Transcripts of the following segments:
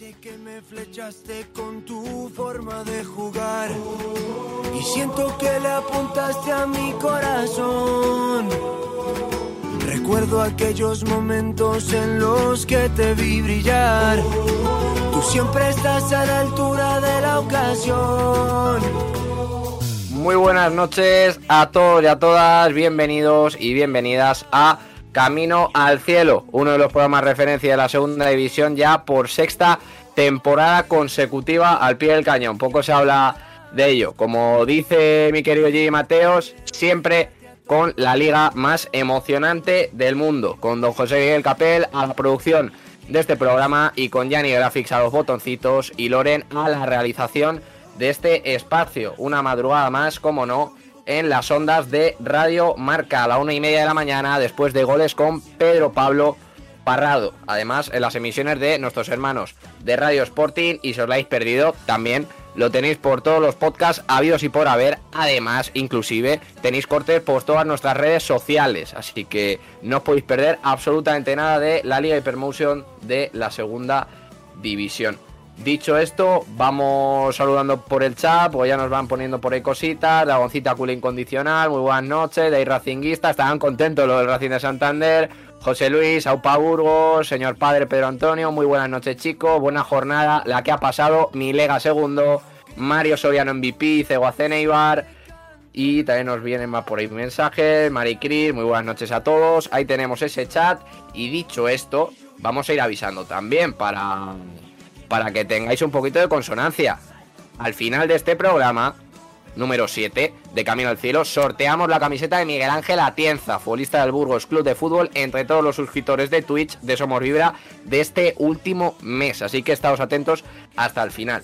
Sé que me flechaste con tu forma de jugar y siento que le apuntaste a mi corazón. Recuerdo aquellos momentos en los que te vi brillar. Tú siempre estás a la altura de la ocasión. Muy buenas noches a todos y a todas, bienvenidos y bienvenidas a Camino al Cielo, uno de los programas referencia de la segunda división ya por sexta temporada consecutiva al pie del cañón. Poco se habla de ello. Como dice mi querido Gigi Mateos, siempre con la liga más emocionante del mundo, con don José Miguel Capel a la producción de este programa y con Yanni Graphics a los botoncitos y Loren a la realización de este espacio. Una madrugada más, como no, en las ondas de Radio Marca a la una y media de la mañana después de goles con Pedro Pablo Parrado. Además, en las emisiones de nuestros hermanos de Radio Sporting y si os la habéis perdido, también lo tenéis por todos los podcasts habidos y por haber. Además, inclusive, tenéis cortes por todas nuestras redes sociales. Así que no os podéis perder absolutamente nada de la Liga Hypermotion de la segunda división. Dicho esto, vamos saludando por el chat, pues ya nos van poniendo por ahí cositas. Dragoncita Cool Incondicional, muy buenas noches. De ahí Racinguista, estaban contentos los del Racing de Santander. José Luis, Aupa Burgos, señor padre Pedro Antonio, muy buenas noches chicos, buena jornada, la que ha pasado, Milega segundo, Mario Soriano MVP, Ceguacena Ibar, y también nos vienen más por ahí mensajes, Mari Cris, muy buenas noches a todos, ahí tenemos ese chat, y dicho esto, vamos a ir avisando también para para que tengáis un poquito de consonancia. Al final de este programa, número 7, de Camino al Cielo, sorteamos la camiseta de Miguel Ángel Atienza, futbolista del Burgos Club de Fútbol, entre todos los suscriptores de Twitch de Somos Vibra de este último mes. Así que estaos atentos hasta el final.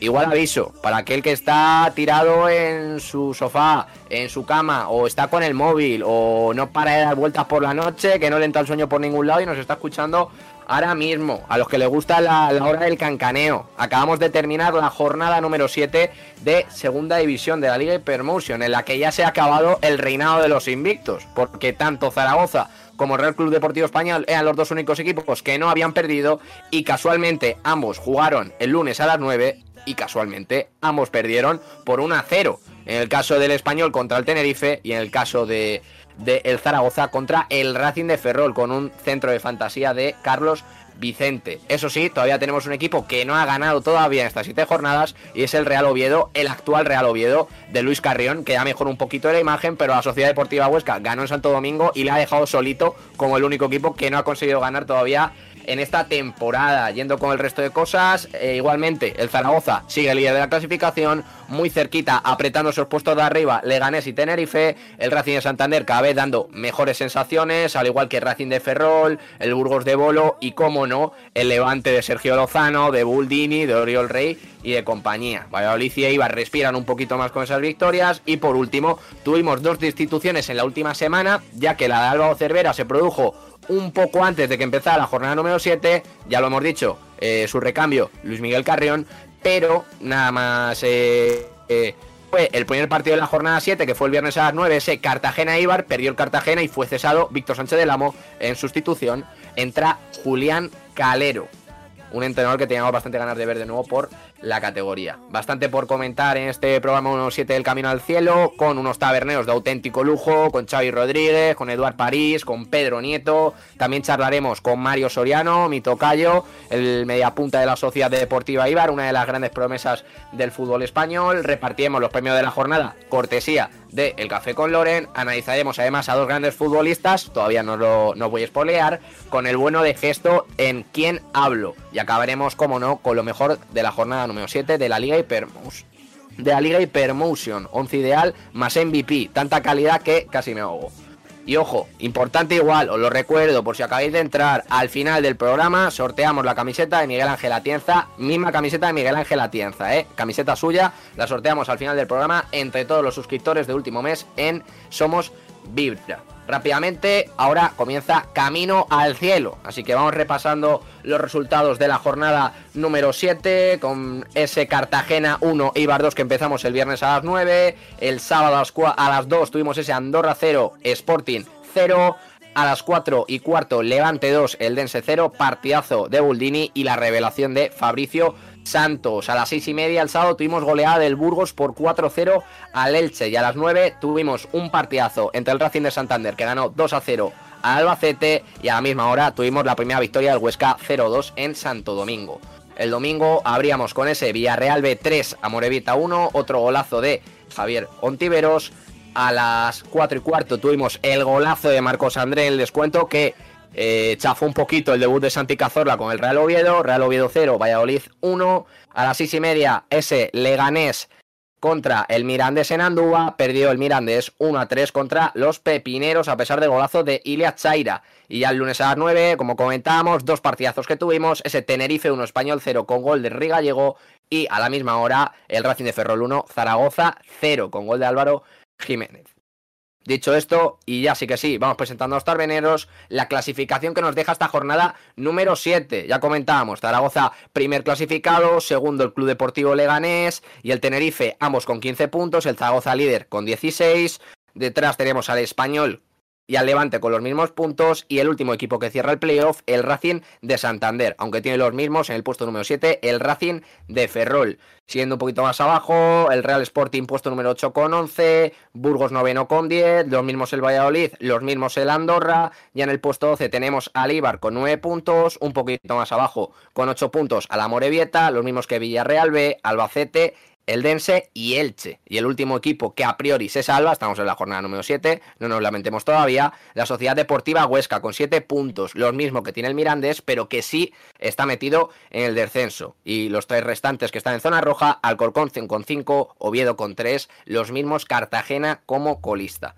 Igual aviso, para aquel que está tirado en su sofá, en su cama, o está con el móvil, o no para de dar vueltas por la noche, que no le entra el sueño por ningún lado y nos está escuchando ahora mismo, a los que les gusta la, hora del cancaneo. Acabamos de terminar la jornada número 7 de Segunda División de la Liga Hypermotion, en la que ya se ha acabado el reinado de los invictos, porque tanto Zaragoza como Real Club Deportivo Español eran los dos únicos equipos que no habían perdido y casualmente ambos jugaron el lunes a las 9 y casualmente ambos perdieron por 1 a 0. En el caso del Español contra el Tenerife y en el caso de de el Zaragoza contra el Racing de Ferrol con un centro de fantasía de Carlos Vicente. Eso sí, todavía tenemos un equipo que no ha ganado todavía en estas siete jornadas y es el Real Oviedo, el actual Real Oviedo de Luis Carrión, que ya mejoró un poquito de la imagen, pero la Sociedad Deportiva Huesca ganó en Santo Domingo y le ha dejado solito como el único equipo que no ha conseguido ganar todavía en esta temporada. Yendo con el resto de cosas, eh, igualmente el Zaragoza sigue líder de la clasificación, muy cerquita, apretando esos puestos de arriba, Leganés y Tenerife, el Racing de Santander cada vez dando mejores sensaciones, al igual que el Racing de Ferrol, el Burgos de Bolo y, como no, el Levante de Sergio Lozano, de Buldini, de Oriol Rey y de compañía. Valladolid y Eibar respiran un poquito más con esas victorias y por último tuvimos dos destituciones en la última semana, ya que la de Álvaro Cervera se produjo un poco antes de que empezara la jornada número 7, ya lo hemos dicho, eh, su recambio Luis Miguel Carrión, pero nada más eh, eh, fue el primer partido de la jornada 7, que fue el viernes a las 9, ese Cartagena-Ibar, perdió el Cartagena y fue cesado Víctor Sánchez del Amo en sustitución, entra Julián Calero, un entrenador que teníamos bastante ganas de ver de nuevo por la categoría. Bastante por comentar en este programa 7 del Camino al Cielo, con unos taberneos de auténtico lujo, con Xavi Rodríguez, con Eduard París, con Pedro Nieto. También charlaremos con Mario Soriano, mi tocayo, el mediapunta de la Sociedad Deportiva Ibar, una de las grandes promesas del fútbol español. Repartiremos los premios de la jornada, cortesía de El Café con Loren. Analizaremos además a dos grandes futbolistas, todavía no lo no voy a espolear, con el bueno de gesto en quién hablo. Y acabaremos, como no, con lo mejor de la jornada número 7 de la Liga Hypermotion. De la Liga Hypermotion, 11 ideal más MVP, tanta calidad que casi me ahogo. Y ojo, importante igual, os lo recuerdo por si acabáis de entrar al final del programa, sorteamos la camiseta de Miguel Ángel Atienza, misma camiseta de Miguel Ángel Atienza, ¿eh? Camiseta suya, la sorteamos al final del programa entre todos los suscriptores de último mes en Somos Vibra. Rápidamente, ahora comienza Camino al Cielo. Así que vamos repasando los resultados de la jornada número 7 con ese Cartagena 1, Ibar 2 que empezamos el viernes a las 9. El sábado a las 2 tuvimos ese Andorra 0, Sporting 0. A las 4 y cuarto, Levante 2, el Dense 0, partidazo de Buldini y la revelación de Fabricio Santos. A las 6 y media el sábado tuvimos goleada del Burgos por 4-0 al Elche. Y a las 9 tuvimos un partidazo entre el Racing de Santander que ganó 2-0 al Albacete. Y a la misma hora tuvimos la primera victoria del Huesca 0-2 en Santo Domingo. El domingo abríamos con ese Villarreal B3 a Morevita 1, otro golazo de Javier Ontiveros. A las 4 y cuarto tuvimos el golazo de Marcos André el descuento que eh, chafó un poquito el debut de Santi Cazorla con el Real Oviedo. Real Oviedo 0, Valladolid 1. A las 6 y media ese Leganés contra el Mirandés en Andúa. Perdió el Mirandés 1 a 3 contra los Pepineros a pesar del golazo de Ilia Chaira. Y ya el lunes a las 9, como comentábamos, dos partidazos que tuvimos. Ese Tenerife 1 Español 0 con gol de Rigallego. Y a la misma hora el Racing de Ferrol 1 Zaragoza 0 con gol de Álvaro Jiménez. Dicho esto, y ya sí que sí, vamos presentando a los tarbeneros, la clasificación que nos deja esta jornada número 7. Ya comentábamos, Zaragoza primer clasificado, segundo el Club Deportivo Leganés y el Tenerife, ambos con 15 puntos, el Zaragoza líder con 16. Detrás tenemos al Español y al Levante con los mismos puntos y el último equipo que cierra el playoff, el Racing de Santander, aunque tiene los mismos en el puesto número 7, el Racing de Ferrol. Siendo un poquito más abajo, el Real Sporting puesto número 8 con 11, Burgos noveno con 10, los mismos el Valladolid, los mismos el Andorra, ya en el puesto 12 tenemos al Ibar con 9 puntos, un poquito más abajo con 8 puntos a la Morevieta, los mismos que Villarreal B, Albacete el Dense y Elche. Y el último equipo que a priori se salva, estamos en la jornada número 7, no nos lamentemos todavía, la Sociedad Deportiva Huesca con 7 puntos, los mismos que tiene el Mirandés, pero que sí está metido en el descenso. Y los tres restantes que están en zona roja, Alcorcón con 5, Oviedo con 3, los mismos Cartagena como colista.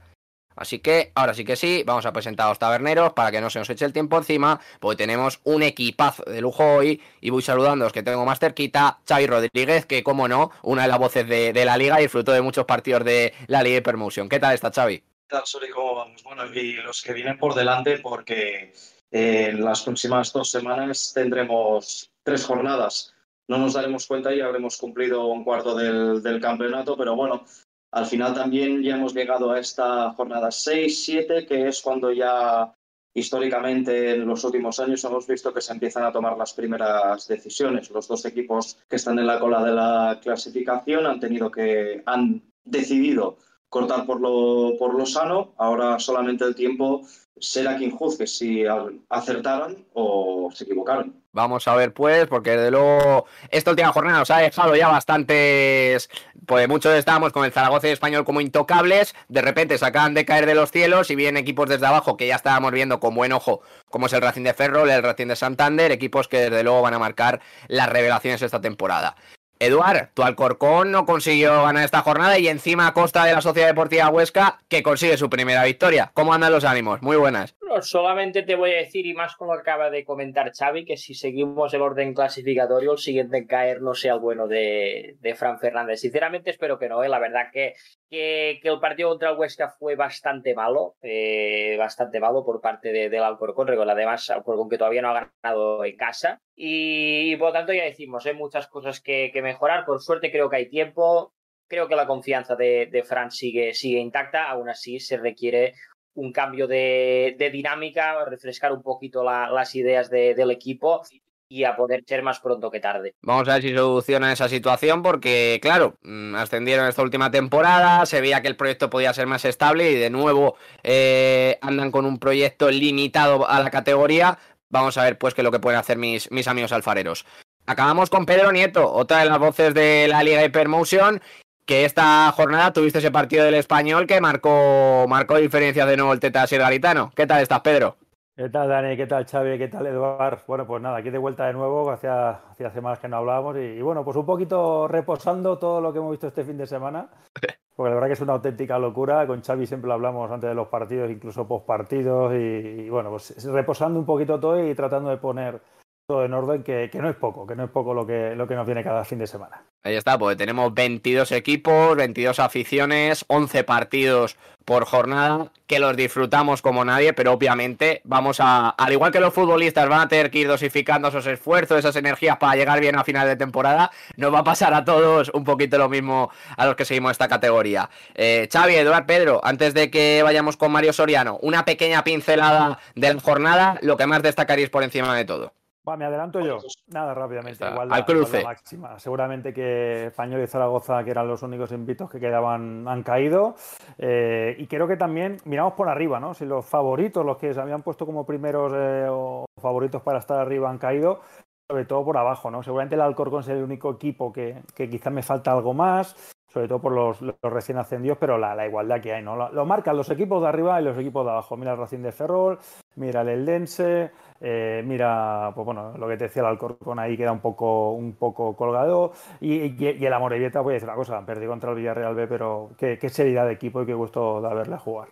Así que ahora sí que sí, vamos a presentar a los taberneros para que no se nos eche el tiempo encima, porque tenemos un equipazo de lujo hoy y voy saludando a los que tengo más cerquita, Xavi Rodríguez, que como no, una de las voces de, la liga y disfrutó de muchos partidos de la liga Hypermotion. ¿Qué tal está Xavi? ¿Qué tal, Soli? ¿Cómo vamos? Bueno, y los que vienen por delante porque eh, en las próximas dos semanas tendremos tres jornadas. No nos daremos cuenta y habremos cumplido un cuarto del campeonato, pero bueno, al final también ya hemos llegado a esta jornada 6-7, que es cuando ya históricamente en los últimos años hemos visto que se empiezan a tomar las primeras decisiones. Los dos equipos que están en la cola de la clasificación han tenido que, han decidido cortar por lo, por lo sano. Ahora solamente el tiempo será quien juzgue si acertaron o se equivocaron. Vamos a ver, pues, porque de luego esta última jornada nos ha dejado ya bastantes. Pues muchos estábamos con el Zaragoza y Español como intocables. De repente se acaban de caer de los cielos y vienen equipos desde abajo que ya estábamos viendo con buen ojo, como es el Racing de Ferrol, el Racing de Santander, equipos que desde luego van a marcar las revelaciones esta temporada. Eduard, tu Alcorcón no consiguió ganar esta jornada y encima a costa de la Sociedad Deportiva Huesca que consigue su primera victoria. ¿Cómo andan los ánimos? Muy buenas. Solamente te voy a decir, y más como acaba de comentar Xavi, que si seguimos el orden clasificatorio, el siguiente en caer no sea el bueno de, Fran Fernández. Sinceramente espero que no, ¿eh? la verdad que, que, el partido contra el Huesca fue bastante malo, eh, bastante malo por parte del Alcorcón, además Alcorcón que todavía no ha ganado en casa. Y, por lo tanto ya decimos, hay ¿eh? muchas cosas que, mejorar. Por suerte creo que hay tiempo. Creo que la confianza de, de Fran sigue, sigue intacta. Aún así se requiere un cambio de, dinámica, refrescar un poquito las ideas del equipo y a poder ser más pronto que tarde. Vamos a ver si soluciona esa situación porque, claro, mm, ascendieron esta última temporada, se veía que el proyecto podía ser más estable y de nuevo eh, andan con un proyecto limitado a la categoría, Vamos a ver pues qué es lo que pueden hacer mis, amigos alfareros. Acabamos con Pedro Nieto, otra de las voces de la Liga Hypermotion, que esta jornada tuviste ese partido del español que marcó, marcó diferencias de nuevo el Teta Garitano. ¿Qué tal estás, Pedro? ¿Qué tal, Dani? ¿Qué tal, Xavi? ¿Qué tal, Eduard? Bueno, pues nada, aquí de vuelta de nuevo, hacía, hacía semanas que no hablábamos y, bueno, pues un poquito reposando todo lo que hemos visto este fin de semana, porque la verdad que es una auténtica locura, con Xavi siempre lo hablamos antes de los partidos, incluso post partidos y, bueno, pues reposando un poquito todo y tratando de poner todo en orden, que, no es poco, que no es poco lo que, lo que nos viene cada fin de semana. Ahí está, pues tenemos 22 equipos, 22 aficiones, 11 partidos por jornada, que los disfrutamos como nadie, pero obviamente vamos a, al igual que los futbolistas van a tener que ir dosificando esos esfuerzos, esas energías para llegar bien a final de temporada, nos va a pasar a todos un poquito lo mismo a los que seguimos esta categoría. Eh, Xavi, Eduard, Pedro, antes de que vayamos con Mario Soriano, una pequeña pincelada de la jornada, lo que más destacaréis por encima de todo. Va, me adelanto yo. Nada, rápidamente. al cruce. máxima. Seguramente que Español y Zaragoza, que eran los únicos invitos que quedaban, han caído. Eh, y creo que también miramos por arriba, ¿no? Si los favoritos, los que se habían puesto como primeros eh, o favoritos para estar arriba, han caído, sobre todo por abajo, ¿no? Seguramente el Alcorcón es el único equipo que, que quizás me falta algo más sobre todo por los, recién ascendidos, pero la, igualdad que hay, ¿no? Lo, marcan los equipos de arriba y los equipos de abajo. Mira el Racing de Ferrol, mira el Eldense, eh, mira, pues bueno, lo que te decía el Alcorcón ahí queda un poco, un poco colgado. Y, y, el Amorebieta, voy a decir una cosa, perdido contra el Villarreal B, pero qué, qué seriedad de equipo y qué gusto de verle jugar.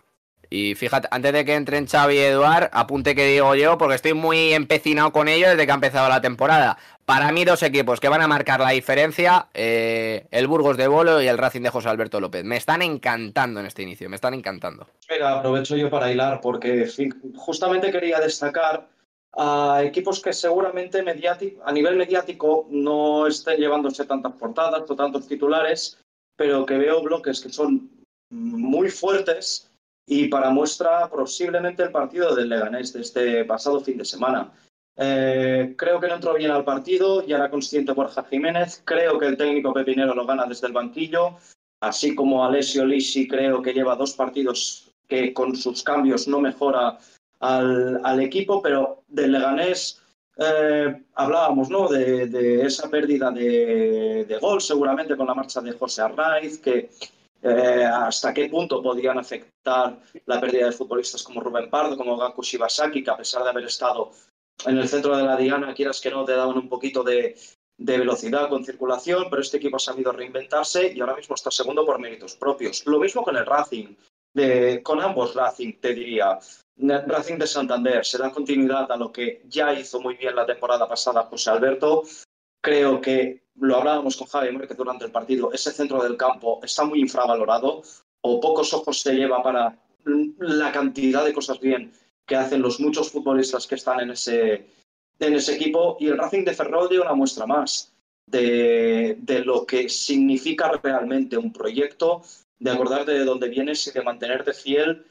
Y fíjate, antes de que entren Xavi y Eduard, apunte que digo yo, porque estoy muy empecinado con ello desde que ha empezado la temporada. Para mí, dos equipos que van a marcar la diferencia, eh, el Burgos de Bolo y el Racing de José Alberto López. Me están encantando en este inicio, me están encantando. Mira, aprovecho yo para hilar, porque justamente quería destacar a equipos que seguramente a nivel mediático no estén llevándose tantas portadas o tantos titulares, pero que veo bloques que son muy fuertes y para muestra posiblemente el partido del Leganés de este pasado fin de semana. Eh, creo que no entró bien al partido, ya era consciente Borja Jiménez, creo que el técnico Pepinero lo gana desde el banquillo, así como Alessio Lisi creo que lleva dos partidos que con sus cambios no mejora al, equipo, pero del Leganés eh, hablábamos ¿no? de, esa pérdida de, de, gol seguramente con la marcha de José Arraiz, que eh, hasta qué punto podían afectar la pérdida de futbolistas como Rubén Pardo, como Gaku Shibasaki, que a pesar de haber estado en el centro de la diana, quieras que no, te daban un poquito de, velocidad con circulación, pero este equipo ha sabido reinventarse y ahora mismo está segundo por méritos propios. Lo mismo con el Racing, con ambos Racing, te diría. Racing de Santander se da continuidad a lo que ya hizo muy bien la temporada pasada José Alberto. Creo que lo hablábamos con Javi que durante el partido, ese centro del campo está muy infravalorado o pocos ojos se lleva para la cantidad de cosas bien que hacen los muchos futbolistas que están en ese, en ese equipo y el Racing de Ferrol dio una muestra más de, de lo que significa realmente un proyecto, de acordarte de dónde vienes y de mantenerte fiel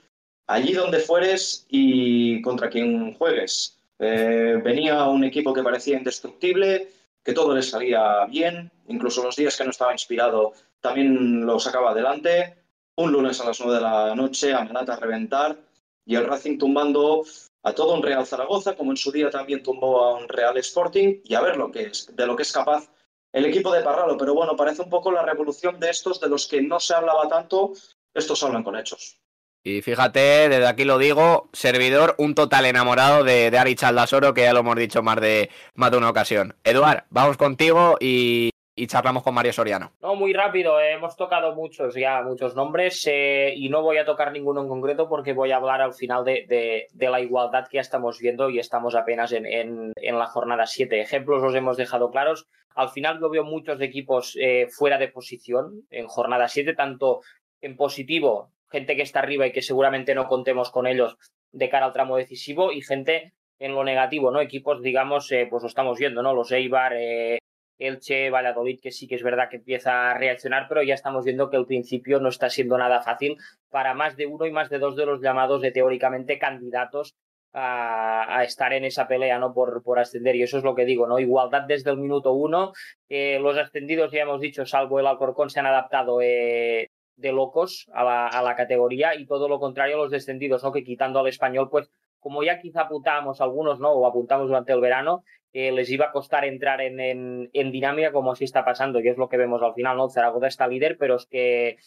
allí donde fueres y contra quien juegues. Eh, venía un equipo que parecía indestructible, que todo le salía bien, incluso los días que no estaba inspirado también lo sacaba adelante. Un lunes a las nueve de la noche, amenaza a reventar, y el Racing tumbando a todo un Real Zaragoza, como en su día también tumbó a un Real Sporting, y a ver lo que es, de lo que es capaz el equipo de Parralo. Pero bueno, parece un poco la revolución de estos, de los que no se hablaba tanto, estos hablan con hechos. Y fíjate, desde aquí lo digo, servidor, un total enamorado de, de Ari Chaldasoro, que ya lo hemos dicho más de, más de una ocasión. Eduard, vamos contigo y, charlamos con Mario Soriano. No, muy rápido, eh, hemos tocado muchos ya, muchos nombres eh, y no voy a tocar ninguno en concreto porque voy a hablar al final de, la igualdad que ya estamos viendo y estamos apenas en, en, la jornada 7. Ejemplos los hemos dejado claros. Al final yo veo muchos equipos eh, fuera de posición en jornada 7, tanto en positivo gente que está arriba y que seguramente no contemos con ellos de cara al tramo decisivo y gente en lo negativo, ¿no? Equipos, digamos, eh, pues lo estamos viendo, ¿no? Los Eibar, eh, Elche, Valladolid, que sí que es verdad que empieza a reaccionar, pero ya estamos viendo que el principio no está siendo nada fácil para más de uno y más de dos de los llamados de teóricamente candidatos a, estar en esa pelea, ¿no? Por, por ascender. Y eso es lo que digo, ¿no? Igualdad desde el minuto uno. Los ascendidos, ya hemos dicho, salvo el Alcorcón, se han adaptado eh, de locos a la, a la, categoría y todo lo contrario los descendidos, ¿no? Que quitando al español, pues como ya quizá apuntamos algunos, ¿no? O apuntamos durante el verano, eh, les iba a costar entrar en, en, dinámica como así está pasando, y es lo que vemos al final, ¿no? Zaragoza está líder, pero es que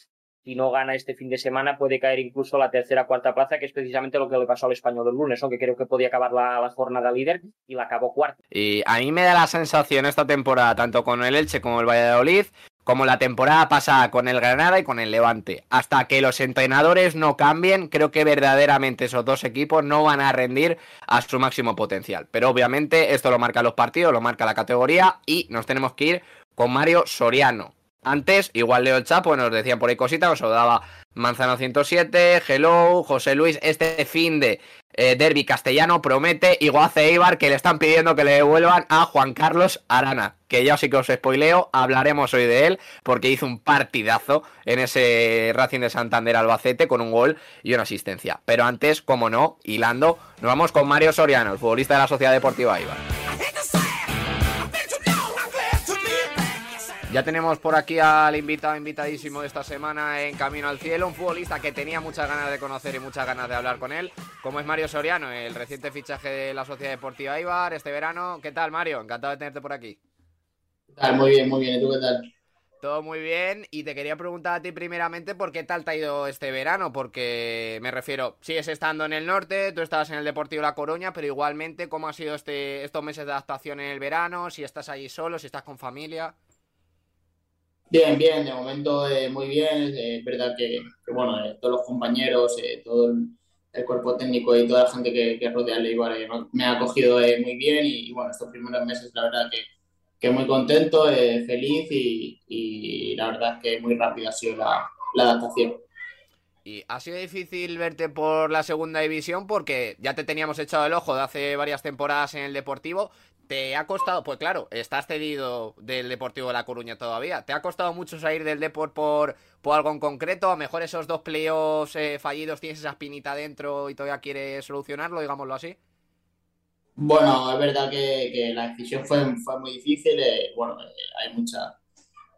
si no gana este fin de semana puede caer incluso la tercera cuarta plaza, que es precisamente lo que le pasó al español el lunes, ¿no? que creo que podía acabar la, la, jornada líder y la acabó cuarta. Y a mí me da la sensación esta temporada, tanto con el Elche como el Valladolid, como la temporada pasada con el Granada y con el Levante. Hasta que los entrenadores no cambien, creo que verdaderamente esos dos equipos no van a rendir a su máximo potencial. Pero obviamente esto lo marca los partidos, lo marca la categoría y nos tenemos que ir con Mario Soriano. Antes, igual Leo el Chapo, nos decían por ahí cositas, nos daba Manzano 107, Hello, José Luis, este fin de eh, Derby castellano promete, igual hace Eibar que le están pidiendo que le devuelvan a Juan Carlos Arana, que ya sí que os spoileo, hablaremos hoy de él, porque hizo un partidazo en ese Racing de Santander Albacete con un gol y una asistencia. Pero antes, como no, hilando, nos vamos con Mario Soriano, el futbolista de la Sociedad Deportiva Eibar. Ya tenemos por aquí al invitado, invitadísimo de esta semana en Camino al Cielo, un futbolista que tenía muchas ganas de conocer y muchas ganas de hablar con él, como es Mario Soriano, el reciente fichaje de la Sociedad Deportiva Ibar este verano. ¿Qué tal, Mario? Encantado de tenerte por aquí. Muy bien, muy bien. ¿Y tú qué tal? Todo muy bien y te quería preguntar a ti primeramente por qué tal te ha ido este verano, porque me refiero, sigues estando en el norte, tú estabas en el Deportivo La Coruña, pero igualmente, ¿cómo ha sido este, estos meses de adaptación en el verano? Si estás allí solo, si estás con familia. Bien, bien, de momento eh, muy bien. Es verdad que, bueno, eh, todos los compañeros, eh, todo el, cuerpo técnico y toda la gente que, rodea el Eibar me ha acogido muy bien y, bueno, estos primeros meses la verdad que, que muy contento, feliz y, la verdad que muy rápido ha sido la adaptación. Y ha sido difícil verte por la segunda división porque ya te teníamos echado el ojo de hace varias temporadas en el Deportivo. ¿Te ha costado? Pues claro, estás cedido del Deportivo de La Coruña todavía. ¿Te ha costado mucho salir del Deport por, por algo en concreto? A lo mejor esos dos playoffs eh, fallidos tienes esa espinita dentro y todavía quieres solucionarlo, digámoslo así. Bueno, es verdad que, la decisión fue, fue muy difícil. Eh, bueno, eh, hay mucha,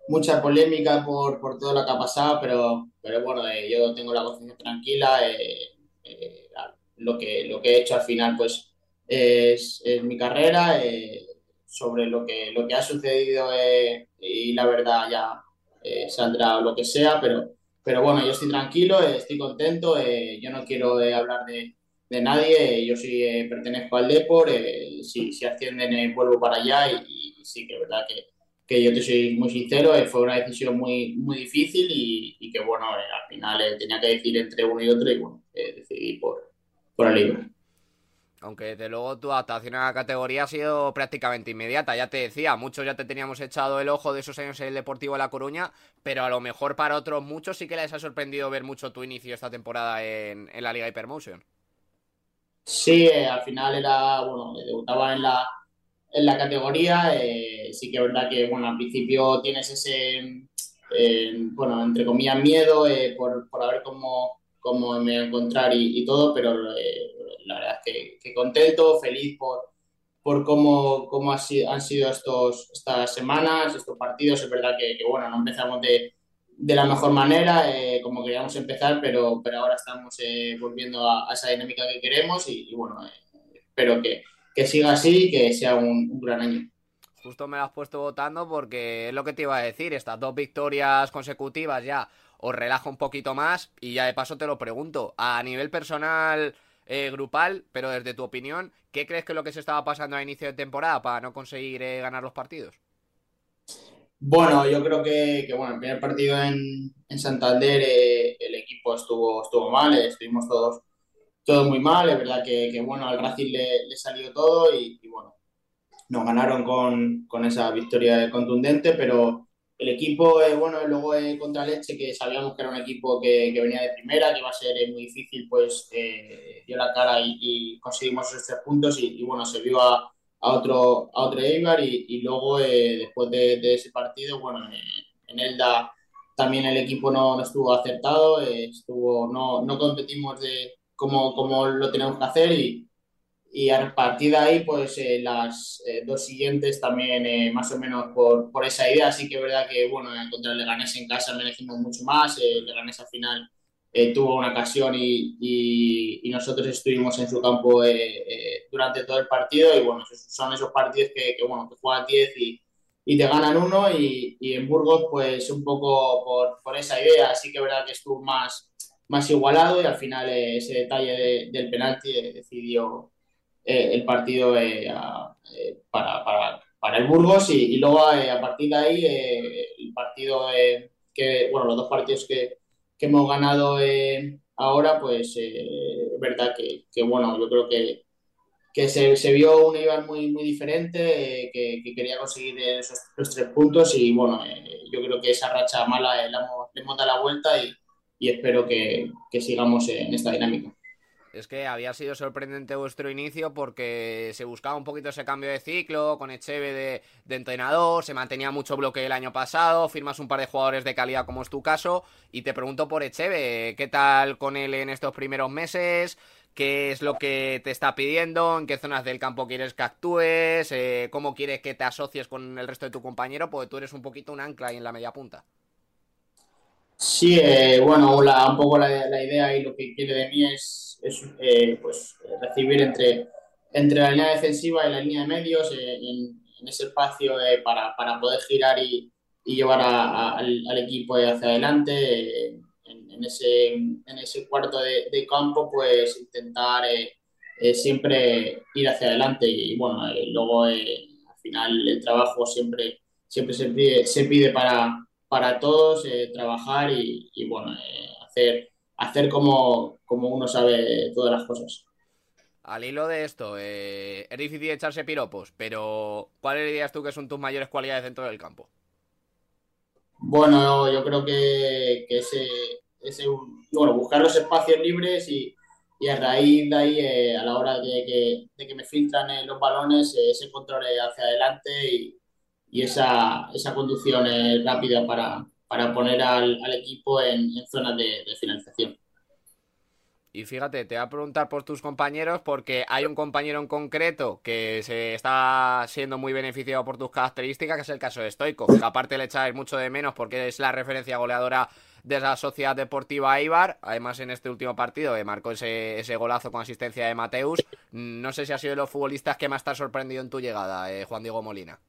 mucha polémica por, por, todo lo que ha pasado, pero, pero bueno, yo tengo la conciencia tranquila. lo, que, lo que he hecho al final, pues es, mi carrera, eh, sobre lo que, lo que ha sucedido eh, y la verdad ya eh, saldrá lo que sea, pero, pero bueno, yo estoy tranquilo, estoy contento, yo no quiero hablar de, de, nadie, yo sí pertenezco al Depor, si, si ascienden vuelvo para allá y, sí que es verdad que, que yo te soy muy sincero, fue una decisión muy, muy difícil y, que bueno, al final tenía que decir entre uno y otro y bueno, decidí por, por el libro aunque desde luego tu adaptación a la categoría ha sido prácticamente inmediata. Ya te decía, muchos ya te teníamos echado el ojo de esos años en el Deportivo de La Coruña, pero a lo mejor para otros muchos sí que les ha sorprendido ver mucho tu inicio esta temporada en, la Liga Hypermotion. Sí, eh, al final era, bueno, debutaba en la, en la categoría. Eh, sí que es verdad que, bueno, al principio tienes ese, eh, bueno, entre comillas, miedo por, por, ver cómo, cómo me voy a encontrar y todo, pero la verdad es que, contento, feliz por, por cómo, cómo han sido estos, estas semanas, estos partidos. Es verdad que, bueno, no empezamos de, de la mejor manera, eh, como queríamos empezar, pero, pero ahora estamos eh, volviendo a, esa dinámica que queremos y, bueno, eh, espero que, que, siga así y que sea un, gran año. Justo me has puesto votando porque es lo que te iba a decir, estas dos victorias consecutivas ya os relaja un poquito más y ya de paso te lo pregunto, a nivel personal eh, grupal, pero desde tu opinión, ¿qué crees que es lo que se estaba pasando a inicio de temporada para no conseguir eh, ganar los partidos? Bueno, yo creo que, bueno, el primer partido en, Santander eh, el equipo estuvo, estuvo mal, estuvimos todos, todos muy mal, es verdad que, bueno, al Racing le, salió todo y, bueno, nos ganaron con, con esa victoria contundente, pero el equipo, eh, bueno, luego eh, contra Leche, que sabíamos que era un equipo que, venía de primera, que iba a ser eh, muy difícil, pues dio la cara y, conseguimos esos tres puntos y, bueno, se vio a, otro, a otro Eibar y, luego después de, ese partido, bueno, en Elda también el equipo no, estuvo acertado, estuvo, no, no competimos de como, como lo tenemos que hacer y, y a partir de ahí, pues eh, las eh, dos siguientes también eh, más o menos por, por, esa idea. Así que es verdad que, bueno, contra el Leganés en casa merecimos mucho más. el Leganés al final tuvo una ocasión y, y, nosotros estuvimos en su campo durante todo el partido. Y bueno, son esos partidos que, que bueno, que juegan 10 y, y, te ganan uno. Y, y, en Burgos, pues un poco por, por, esa idea. Así que es verdad que estuvo más, más igualado y al final ese detalle del penalti decidió eh, el partido eh, eh, para, para, para, el Burgos y, luego a partir de ahí partido que, bueno, los dos partidos que, que hemos ganado ahora, pues es verdad que, que, bueno, yo creo que, que se, se, vio un Eibar muy, muy diferente, que, que, quería conseguir esos, los tres puntos y bueno, yo creo que esa racha mala le hemos, dado la vuelta y, y espero que sigamos en esta dinámica es que había sido sorprendente vuestro inicio porque se buscaba un poquito ese cambio de ciclo con Echeve de, entrenador, se mantenía mucho bloque el año pasado, firmas un par de jugadores de calidad como es tu caso y te pregunto por Echeve, ¿qué tal con él en estos primeros meses? ¿Qué es lo que te está pidiendo? ¿En qué zonas del campo quieres que actúes? Eh, ¿Cómo quieres que te asocies con el resto de tu compañero? Porque tú eres un poquito un ancla ahí en la media punta. Sí, eh, bueno, un poco la, la, idea y lo que quiere de mí es, eh, pues, recibir entre, entre la línea defensiva y la línea de medios eh, en, ese espacio para, para, poder girar y, llevar al, equipo hacia adelante. En, ese, en ese cuarto de, campo, pues intentar siempre ir hacia adelante y bueno, luego al final el trabajo siempre, siempre se pide para para todos eh, trabajar y, bueno, eh, hacer, hacer como, como uno sabe todas las cosas. Al hilo de esto, eh, es difícil echarse piropos, pero ¿cuáles dirías tú que son tus mayores cualidades dentro del campo? Bueno, yo creo que, que ese, ese, bueno, buscar los espacios libres y, y a raíz de ahí, a la hora de que, de que me filtran los balones, ese control hacia adelante y, y esa, esa conducción rápida para, para poner al, equipo en, en zonas de, de, finalización. Y fíjate, te voy a preguntar por tus compañeros porque hay un compañero en concreto que se está siendo muy beneficiado por tus características, que es el caso de Stoico, que aparte le echáis mucho de menos porque es la referencia goleadora de la Sociedad Deportiva Ibar. Además, en este último partido eh, marcó ese, ese, golazo con asistencia de Mateus. No sé si ha sido de los futbolistas que más te ha sorprendido en tu llegada, eh, Juan Diego Molina.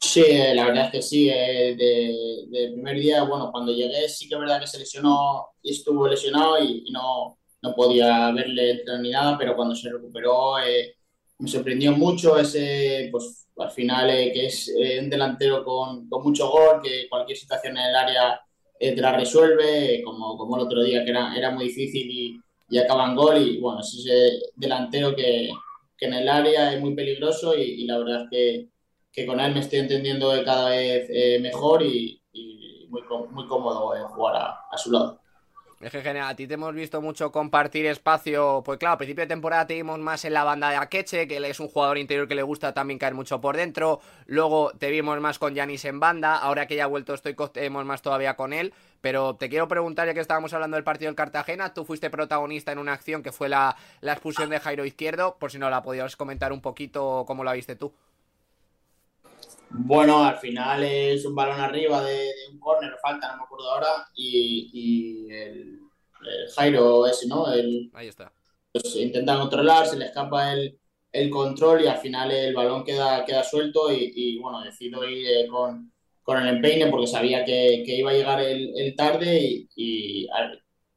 Sí, la verdad es que sí. Eh, de, primer día, bueno, cuando llegué sí que es verdad que se lesionó y estuvo lesionado y, no, no, podía verle ni nada, pero cuando se recuperó eh, me sorprendió mucho ese, pues al final eh, que es un delantero con, con, mucho gol, que cualquier situación en el área te la resuelve, como, como el otro día que era, era muy difícil y, y acaba en gol y bueno, es ese delantero que, que en el área es muy peligroso y, y la verdad es que que con él me estoy entendiendo cada vez eh, mejor y, muy, muy, cómodo en jugar a, su lado. Es que genial, a ti te hemos visto mucho compartir espacio, pues claro, a principio de temporada te vimos más en la banda de Akeche, que es un jugador interior que le gusta también caer mucho por dentro, luego te vimos más con Yanis en banda, ahora que ya ha vuelto estoy vemos más todavía con él, pero te quiero preguntar, ya que estábamos hablando del partido del Cartagena, tú fuiste protagonista en una acción que fue la, la expulsión de Jairo Izquierdo, por si no la podías comentar un poquito cómo la viste tú. Bueno, al final es un balón arriba de, un córner, falta, no me acuerdo ahora, y, el, Jairo ese, ¿no? El, Ahí está. Pues intenta controlar, se le escapa el, el, control y al final el balón queda, queda suelto y, bueno, decido ir eh, con, con, el empeine porque sabía que, que iba a llegar el, el tarde y, y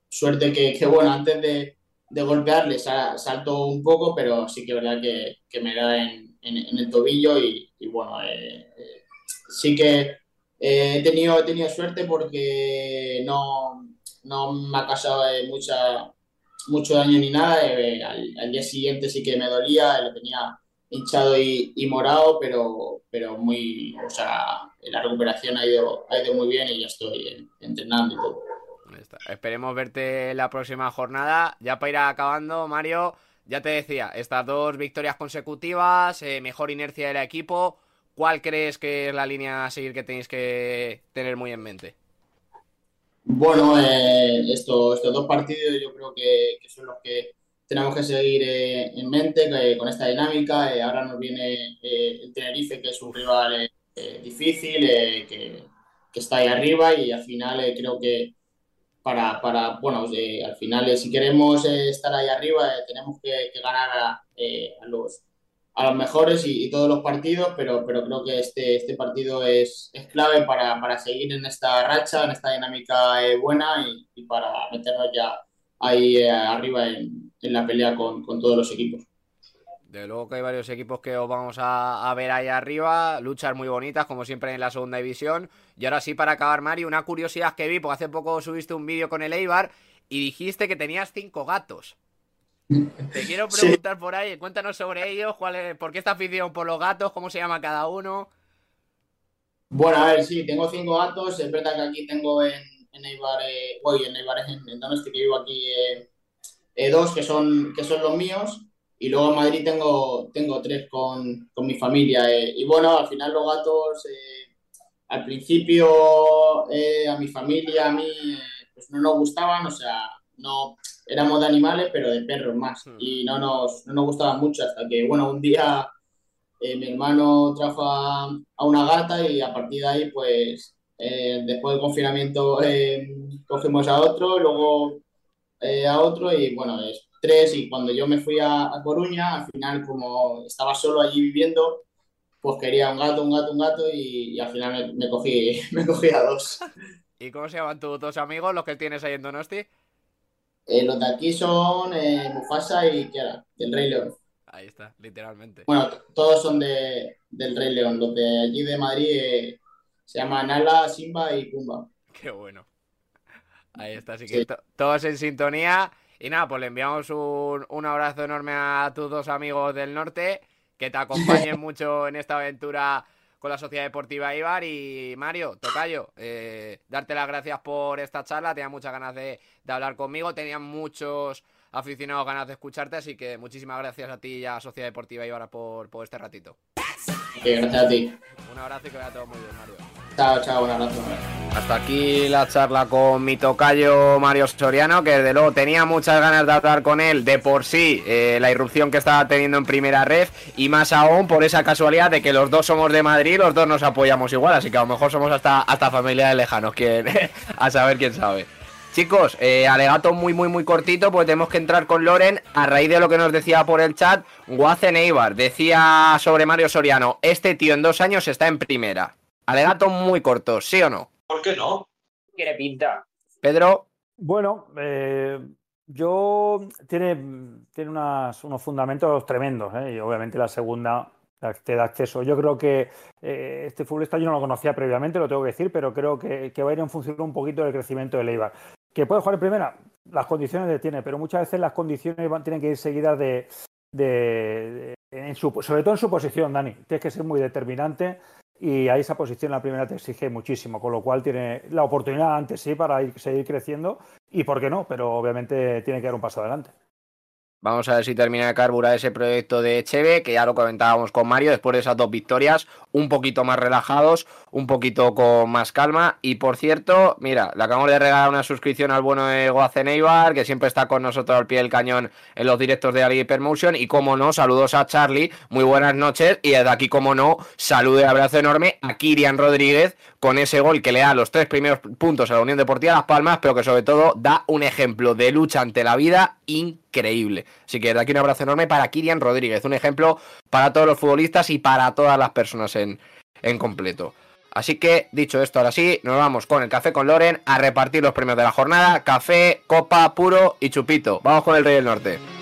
suerte que, que, bueno, antes de, de golpearle salto un poco, pero sí que es verdad que, que me da en, en, el tobillo y, bueno, eh, eh, sí que eh, he, tenido, he tenido suerte porque no, no me ha causado mucha, mucho daño ni nada. Al, día siguiente sí que me dolía, lo tenía hinchado y, morado, pero, pero muy, o sea, la recuperación ha ido, ha ido muy bien y ya estoy entrenando y todo. Esperemos verte la próxima jornada. Ya para ir acabando, Mario, ya te decía, estas dos victorias consecutivas, eh, mejor inercia del equipo. ¿Cuál crees que es la línea a seguir que tenéis que tener muy en mente? Bueno, eh, estos, dos partidos yo creo que, son los que tenemos que seguir eh, en mente con esta dinámica. ahora nos viene el Tenerife, que es un rival difícil, que, que, está ahí arriba y al final creo que para, para bueno, eh, al final eh, si queremos eh, estar ahí arriba tenemos que, ganar a, a, los, a los mejores y, todos los partidos, pero, pero creo que este, este partido es, es clave para, para, seguir en esta racha, en esta dinámica buena y, y, para meternos ya ahí arriba en, en, la pelea con, con todos los equipos. De luego que hay varios equipos que os vamos a, ver ahí arriba, luchas muy bonitas, como siempre en la segunda división. Y ahora sí, para acabar, Mario, una curiosidad que vi, porque hace poco subiste un vídeo con el Eibar y dijiste que tenías cinco gatos. Te quiero preguntar por ahí, cuéntanos sobre ellos, cuál es, por qué esta afición por los gatos, cómo se llama cada uno. Bueno, a ver, sí, tengo cinco gatos, es verdad que aquí tengo en, en Eibar, eh, en Eibar, en, en que vivo aquí, eh, eh, dos que son, que son los míos, y luego en Madrid tengo, tengo tres con, con mi familia. Eh, y bueno, al final los gatos, eh, al principio a mi familia, a mí, pues no nos gustaban, o sea, no éramos de animales, pero de perros más. Hmm. Y no nos, no nos gustaban mucho hasta que, bueno, un día mi hermano trajo a, a, una gata y a partir de ahí, pues, después del confinamiento cogimos a otro, luego a otro y bueno, es tres y cuando yo me fui a, Coruña, al final como estaba solo allí viviendo, pues quería un gato, un gato, un gato y, al final me, cogí, me cogí a dos. ¿Y cómo se llaman tus dos amigos, los que tienes ahí en Donosti? Eh, los de aquí son eh, Mufasa y Kiara, del Rey León. Ahí está, literalmente. Bueno, todos son de, del Rey León. Los de allí de Madrid eh, se llaman Nala, Simba y Pumba. Qué bueno. Ahí está, así que todos en sintonía. Y nada, pues le enviamos un, abrazo enorme a tus dos amigos del norte, que te acompañen mucho en esta aventura con la Sociedad Deportiva Ibar. Y Mario, Tocayo, eh, darte las gracias por esta charla. Tenía muchas ganas de, hablar conmigo, tenía muchos aficionados ganas de escucharte, así que muchísimas gracias a ti y a Sociedad Deportiva Ibar por, por este ratito. gracias a ti. Un abrazo y que vaya todo muy bien, Mario. Chao, chao, un abrazo. Hasta aquí la charla con mi tocayo Mario Soriano, que desde luego tenía muchas ganas de hablar con él de por sí eh, la irrupción que estaba teniendo en primera red y más aún por esa casualidad de que los dos somos de Madrid, los dos nos apoyamos igual, así que a lo mejor somos hasta, hasta familiares lejanos, a saber quién sabe. Chicos, eh, alegato muy, muy, muy cortito, pues tenemos que entrar con Loren. A raíz de lo que nos decía por el chat, Guace Neibar decía sobre Mario Soriano: Este tío en dos años está en primera. Alegato muy corto, ¿sí o no? ¿Por qué no? Quiere pinta. Pedro. Bueno, eh, yo tiene, tiene unos fundamentos tremendos, ¿eh? y obviamente la segunda te da acceso. Yo creo que eh, este futbolista yo no lo conocía previamente, lo tengo que decir, pero creo que, va a ir en función un poquito del crecimiento de Eibar. ¿Que puede jugar en primera? Las condiciones le tiene, pero muchas veces las condiciones tienen que ir seguidas de, sobre todo en su posición, Dani. Tienes que ser muy determinante y a esa posición la primera te exige muchísimo, con lo cual tiene la oportunidad antes sí para ir, seguir creciendo y por qué no, pero obviamente tiene que dar un paso adelante. Vamos a ver si termina de carburar ese proyecto de Cheve, que ya lo comentábamos con Mario, después de esas dos victorias, un poquito más relajados, un poquito con más calma. Y por cierto, mira, le acabamos de regalar una suscripción al bueno de Goazen Eibar, que siempre está con nosotros al pie del cañón en los directos de Ali. Y como no, saludos a Charlie, muy buenas noches. Y desde aquí, como no, saludo y abrazo enorme a Kirian Rodríguez con ese gol que le da los tres primeros puntos a la Unión Deportiva Las Palmas, pero que sobre todo da un ejemplo de lucha ante la vida increíble. Así que desde aquí un abrazo enorme para Kirian Rodríguez, un ejemplo para todos los futbolistas y para todas las personas en, en completo. Así que, dicho esto, ahora sí, nos vamos con el café con Loren a repartir los premios de la jornada. Café, copa, puro y chupito. Vamos con el Rey del Norte.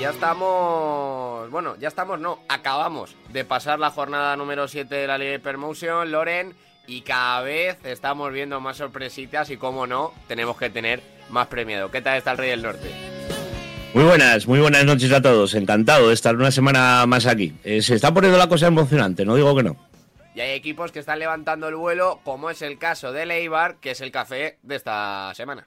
Ya estamos, bueno, ya estamos, no, acabamos de pasar la jornada número 7 de la Liga de Permotion, Loren, y cada vez estamos viendo más sorpresitas y como no, tenemos que tener más premiado. ¿Qué tal está el Rey del Norte? Muy buenas, muy buenas noches a todos. Encantado de estar una semana más aquí. Eh, se está poniendo la cosa emocionante, no digo que no. Y hay equipos que están levantando el vuelo, como es el caso de Leibar, que es el café de esta semana.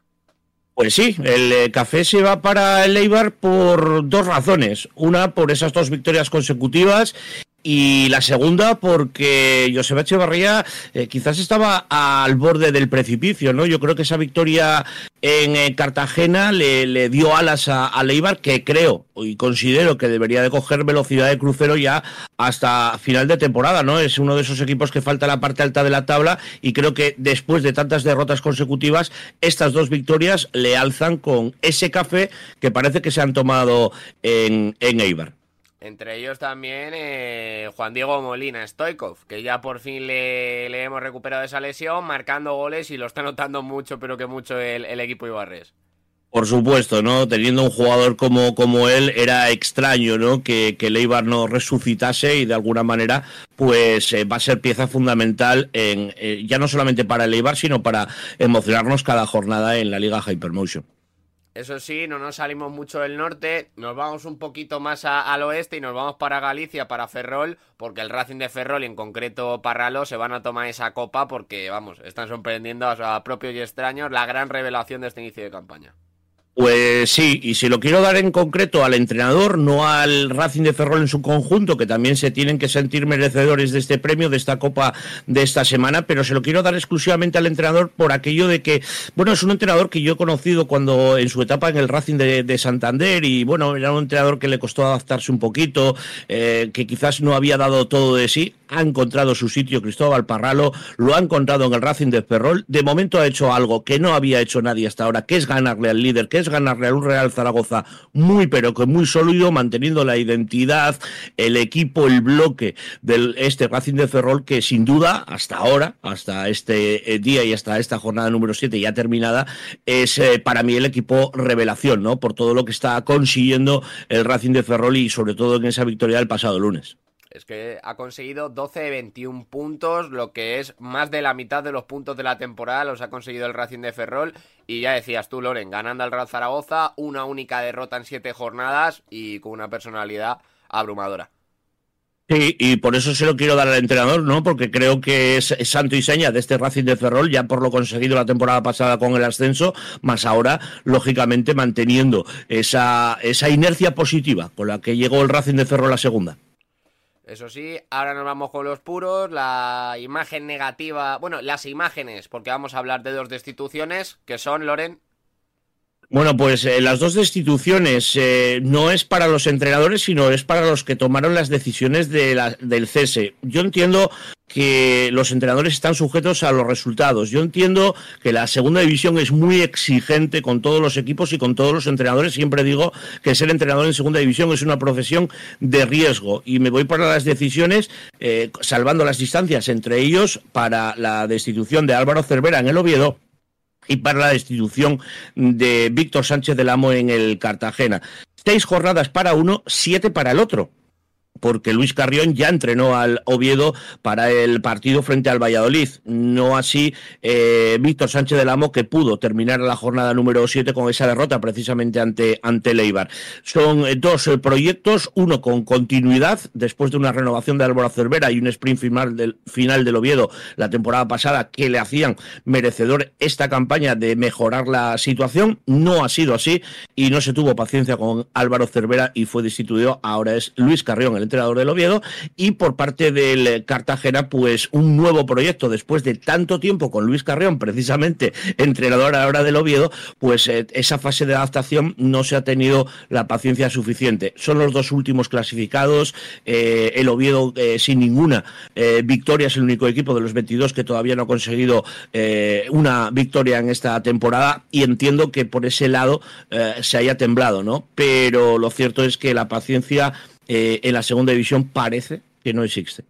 Pues sí, el eh, café se va para el Eibar por dos razones. Una, por esas dos victorias consecutivas y la segunda, porque Joseba Echevarría eh, quizás estaba al borde del precipicio, ¿no? Yo creo que esa victoria en eh, Cartagena le, dio alas a, Leibar, que creo y considero que debería de coger velocidad de crucero ya hasta final de temporada, ¿no? Es uno de esos equipos que falta la parte alta de la tabla y creo que después de tantas derrotas consecutivas, estas dos victorias le alzan con ese café que parece que se han tomado en, en Eibar. Entre ellos también eh, Juan Diego Molina Stoikov, que ya por fin le, hemos recuperado esa lesión, marcando goles y lo está notando mucho, pero que mucho el, equipo Ibarres. Por supuesto, ¿no? Teniendo un jugador como, como él, era extraño, ¿no? Que, que Leibar no resucitase y de alguna manera, pues eh, va a ser pieza fundamental en, eh, ya no solamente para el sino para emocionarnos cada jornada en la Liga Hypermotion. Eso sí, no nos salimos mucho del norte, nos vamos un poquito más al oeste y nos vamos para Galicia, para Ferrol, porque el Racing de Ferrol y en concreto Parralo se van a tomar esa copa porque, vamos, están sorprendiendo a propios y extraños la gran revelación de este inicio de campaña. Pues sí, y si lo quiero dar en concreto al entrenador, no al Racing de Ferrol en su conjunto, que también se tienen que sentir merecedores de este premio, de esta copa de esta semana, pero se lo quiero dar exclusivamente al entrenador por aquello de que, bueno, es un entrenador que yo he conocido cuando en su etapa en el Racing de, Santander y, bueno, era un entrenador que le costó adaptarse un poquito, eh, que quizás no había dado todo de sí, ha encontrado su sitio Cristóbal Parralo, lo ha encontrado en el Racing de Ferrol, de momento ha hecho algo que no había hecho nadie hasta ahora, que es ganarle al líder, que es ganarle a un Real Zaragoza muy pero que muy sólido, manteniendo la identidad, el equipo, el bloque de este Racing de Ferrol que sin duda hasta ahora, hasta este eh, día y hasta esta jornada número 7 ya terminada, es eh, para mí el equipo revelación, ¿no? Por todo lo que está consiguiendo el Racing de Ferrol y sobre todo en esa victoria del pasado lunes. Es que ha conseguido 12 de 21 puntos, lo que es más de la mitad de los puntos de la temporada los ha conseguido el Racing de Ferrol. Y ya decías tú, Loren, ganando al Real Zaragoza, una única derrota en siete jornadas y con una personalidad abrumadora. Sí, y por eso se lo quiero dar al entrenador, ¿no? Porque creo que es, santo y seña de este Racing de Ferrol, ya por lo conseguido la temporada pasada con el ascenso, más ahora, lógicamente, manteniendo esa, esa inercia positiva con la que llegó el Racing de Ferrol a segunda. Eso sí, ahora nos vamos con los puros, la imagen negativa, bueno, las imágenes, porque vamos a hablar de dos destituciones, que son, Loren. Bueno, pues eh, las dos destituciones eh, no es para los entrenadores, sino es para los que tomaron las decisiones de la, del cese. Yo entiendo que los entrenadores están sujetos a los resultados. Yo entiendo que la segunda división es muy exigente con todos los equipos y con todos los entrenadores. Siempre digo que ser entrenador en segunda división es una profesión de riesgo y me voy para las decisiones eh, salvando las distancias entre ellos para la destitución de Álvaro Cervera en el Oviedo y para la destitución de Víctor Sánchez del Amo en el Cartagena. Seis jornadas para uno, siete para el otro porque Luis Carrión ya entrenó al Oviedo para el partido frente al Valladolid. No así eh, Víctor Sánchez del Amo, que pudo terminar la jornada número 7 con esa derrota precisamente ante, ante Leibar. Son eh, dos eh, proyectos, uno con continuidad, después de una renovación de Álvaro Cervera y un sprint final del, final del Oviedo la temporada pasada, que le hacían merecedor esta campaña de mejorar la situación. No ha sido así y no se tuvo paciencia con Álvaro Cervera y fue destituido. Ahora es Luis Carrión, el entrenador del Oviedo, y por parte del Cartagena, pues un nuevo proyecto después de tanto tiempo con Luis Carrión, precisamente entrenador ahora del Oviedo, pues eh, esa fase de adaptación no se ha tenido la paciencia suficiente. Son los dos últimos clasificados, eh, el Oviedo eh, sin ninguna victoria es el único equipo de los 22 que todavía no ha conseguido una victoria en esta temporada y entiendo que por ese lado se haya temblado, ¿no? Pero lo cierto es que la paciencia eh, en la segunda división parece que no existe.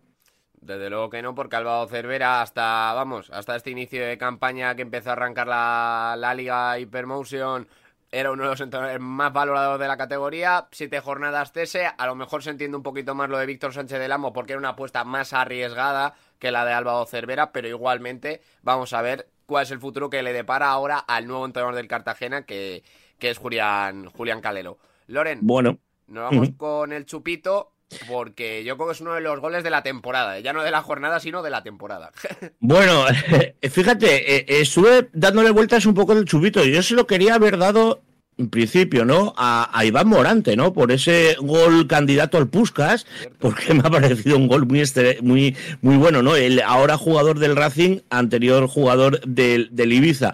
Desde luego que no, porque Álvaro Cervera hasta, vamos, hasta este inicio de campaña que empezó a arrancar la, la Liga Hypermotion era uno de los entrenadores más valorados de la categoría. Siete jornadas cese. A lo mejor se entiende un poquito más lo de Víctor Sánchez del Amo porque era una apuesta más arriesgada que la de Álvaro Cervera, pero igualmente vamos a ver cuál es el futuro que le depara ahora al nuevo entrenador del Cartagena, que, que es Julián, Julián Calero. Loren. Bueno, nos vamos con el chupito porque yo creo que es uno de los goles de la temporada, ya no de la jornada, sino de la temporada. bueno, fíjate, eh, estuve dándole vueltas un poco del chupito. Yo se lo quería haber dado en principio, ¿no? A, Iván Morante, ¿no? Por ese gol candidato al Puskas, porque me ha parecido un gol muy, muy, muy bueno, ¿no? El ahora jugador del Racing, anterior jugador del, del Ibiza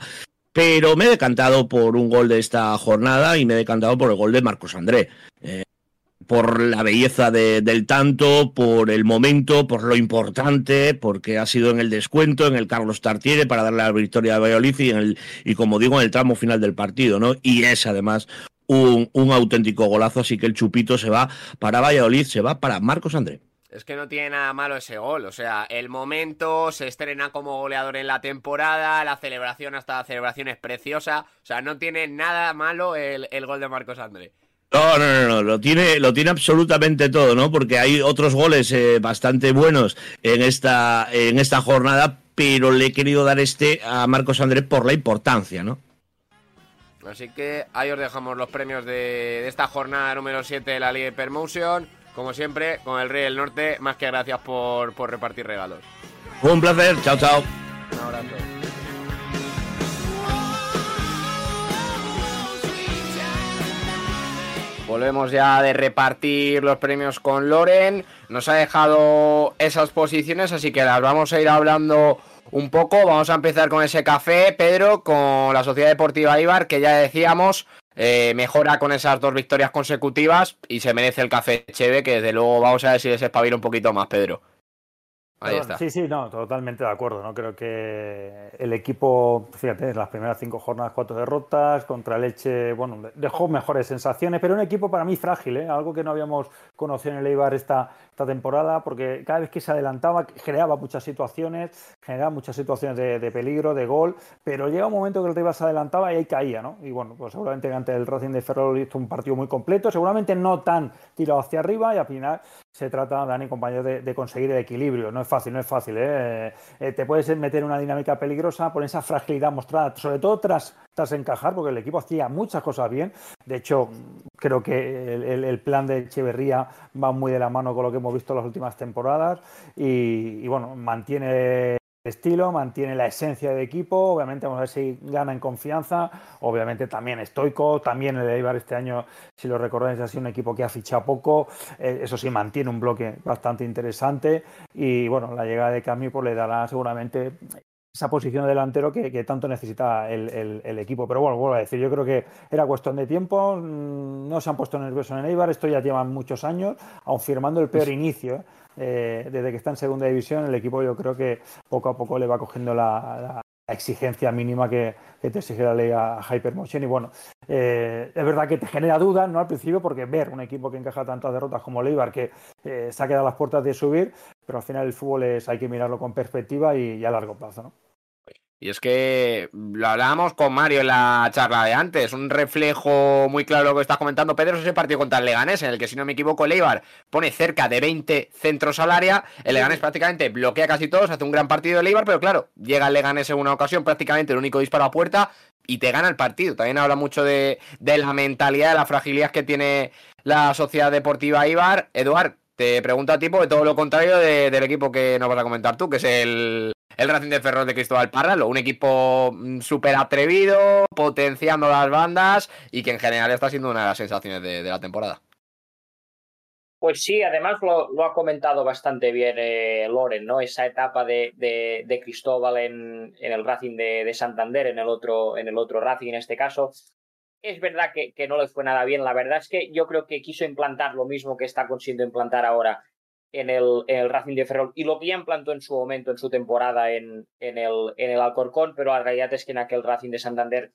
pero me he decantado por un gol de esta jornada y me he decantado por el gol de Marcos André. Eh, por la belleza del tanto, por el momento, por lo importante, porque ha sido en el descuento, en el Carlos Tartiere para darle la victoria a Valladolid y, en el, y como digo, en el tramo final del partido, ¿no? Y es además un, un auténtico golazo, así que el chupito se va para Valladolid, se va para Marcos André. Es que no tiene nada malo ese gol. O sea, el momento se estrena como goleador en la temporada, la celebración, hasta la celebración es preciosa. O sea, no tiene nada malo el, gol de Marcos André. No, no, no, no, lo tiene, lo tiene absolutamente todo, ¿no? Porque hay otros goles eh, bastante buenos en esta, en esta jornada, pero le he querido dar este a Marcos André por la importancia, ¿no? Así que ahí os dejamos los premios de, de esta jornada número 7 de la Liga Hypermotion. Como siempre, con el Rey del Norte, más que gracias por, por repartir regalos. Un placer, chao, chao. Un abrazo. Volvemos ya de repartir los premios con Loren. Nos ha dejado esas posiciones, así que las vamos a ir hablando un poco. Vamos a empezar con ese café, Pedro, con la Sociedad Deportiva Ibar, que ya decíamos, eh, mejora con esas dos victorias consecutivas y se merece el café Cheve, que desde luego vamos a ver si les espabila un poquito más, Pedro. Ahí está. Sí, sí, no, totalmente de acuerdo. ¿no? Creo que el equipo, fíjate, en las primeras cinco jornadas, cuatro derrotas, contra Leche, bueno, dejó mejores sensaciones, pero un equipo para mí frágil, ¿eh? algo que no habíamos conocido en el Eibar esta, esta temporada, porque cada vez que se adelantaba creaba muchas situaciones, generaba muchas situaciones de, peligro, de gol, pero llega un momento que el River se adelantaba y ahí caía, ¿no? Y bueno, pues seguramente ante el Racing de Ferrol hizo un partido muy completo, seguramente no tan tirado hacia arriba y al final se trata, Dani, compañero, de, de conseguir el equilibrio. No fácil, no es fácil. ¿eh? Eh, te puedes meter en una dinámica peligrosa por esa fragilidad mostrada, sobre todo tras, tras encajar, porque el equipo hacía muchas cosas bien. De hecho, creo que el, plan de Echeverría va muy de la mano con lo que hemos visto las últimas temporadas y bueno, mantiene estilo, mantiene la esencia del equipo, obviamente vamos a ver si gana en confianza, obviamente también estoico, también el Eibar este año, si lo recordáis, ha sido un equipo que ha fichado poco, eh, eso sí, mantiene un bloque bastante interesante y bueno, la llegada de Cami pues, le dará seguramente esa posición de delantero que, tanto necesita el, equipo. Pero bueno, vuelvo a decir, yo creo que era cuestión de tiempo, mm, no se han puesto nerviosos en Eibar, esto ya llevan muchos años, aun firmando el peor inicio. ¿eh? Eh, desde que está en segunda división, el equipo yo creo que poco a poco le va cogiendo la, exigencia mínima que, te exige la ley a Hypermotion. Y bueno, eh, es verdad que te genera dudas, ¿no? Al principio, porque ver un equipo que encaja tantas derrotas como Leibar, que eh, se ha quedado a las puertas de subir, pero al final el fútbol es, hay que mirarlo con perspectiva y, y a largo plazo, ¿no? Y es que lo hablábamos con Mario en la charla de antes, un reflejo muy claro de lo que estás comentando, Pedro, es ese partido contra el Leganés, en el que si no me equivoco, Leibar pone cerca de 20 centros al área, el Leganés prácticamente bloquea casi todos, hace un gran partido de Leibar, pero claro, llega el Leganés en una ocasión, prácticamente el único disparo a puerta, y te gana el partido. También habla mucho de, la mentalidad, de la fragilidad que tiene la sociedad deportiva Ibar. Eduard, te pregunto a ti, de todo lo contrario del equipo que nos vas a comentar tú, que es el, el Racing de Ferrol de Cristóbal Parralo, un equipo mm, súper atrevido, potenciando las bandas y que en general está siendo una de las sensaciones de, la temporada. Pues sí, además lo, ha comentado bastante bien eh, Loren, ¿no? Esa etapa de, Cristóbal en, en, el Racing de, Santander, en el, otro, en el otro Racing en este caso. Es verdad que, que, no le fue nada bien. La verdad es que yo creo que quiso implantar lo mismo que está consiguiendo implantar ahora en el, el, Racing de Ferrol y lo que ya implantó en su momento, en su temporada en, en, el, en el Alcorcón, pero la realidad es que en aquel Racing de Santander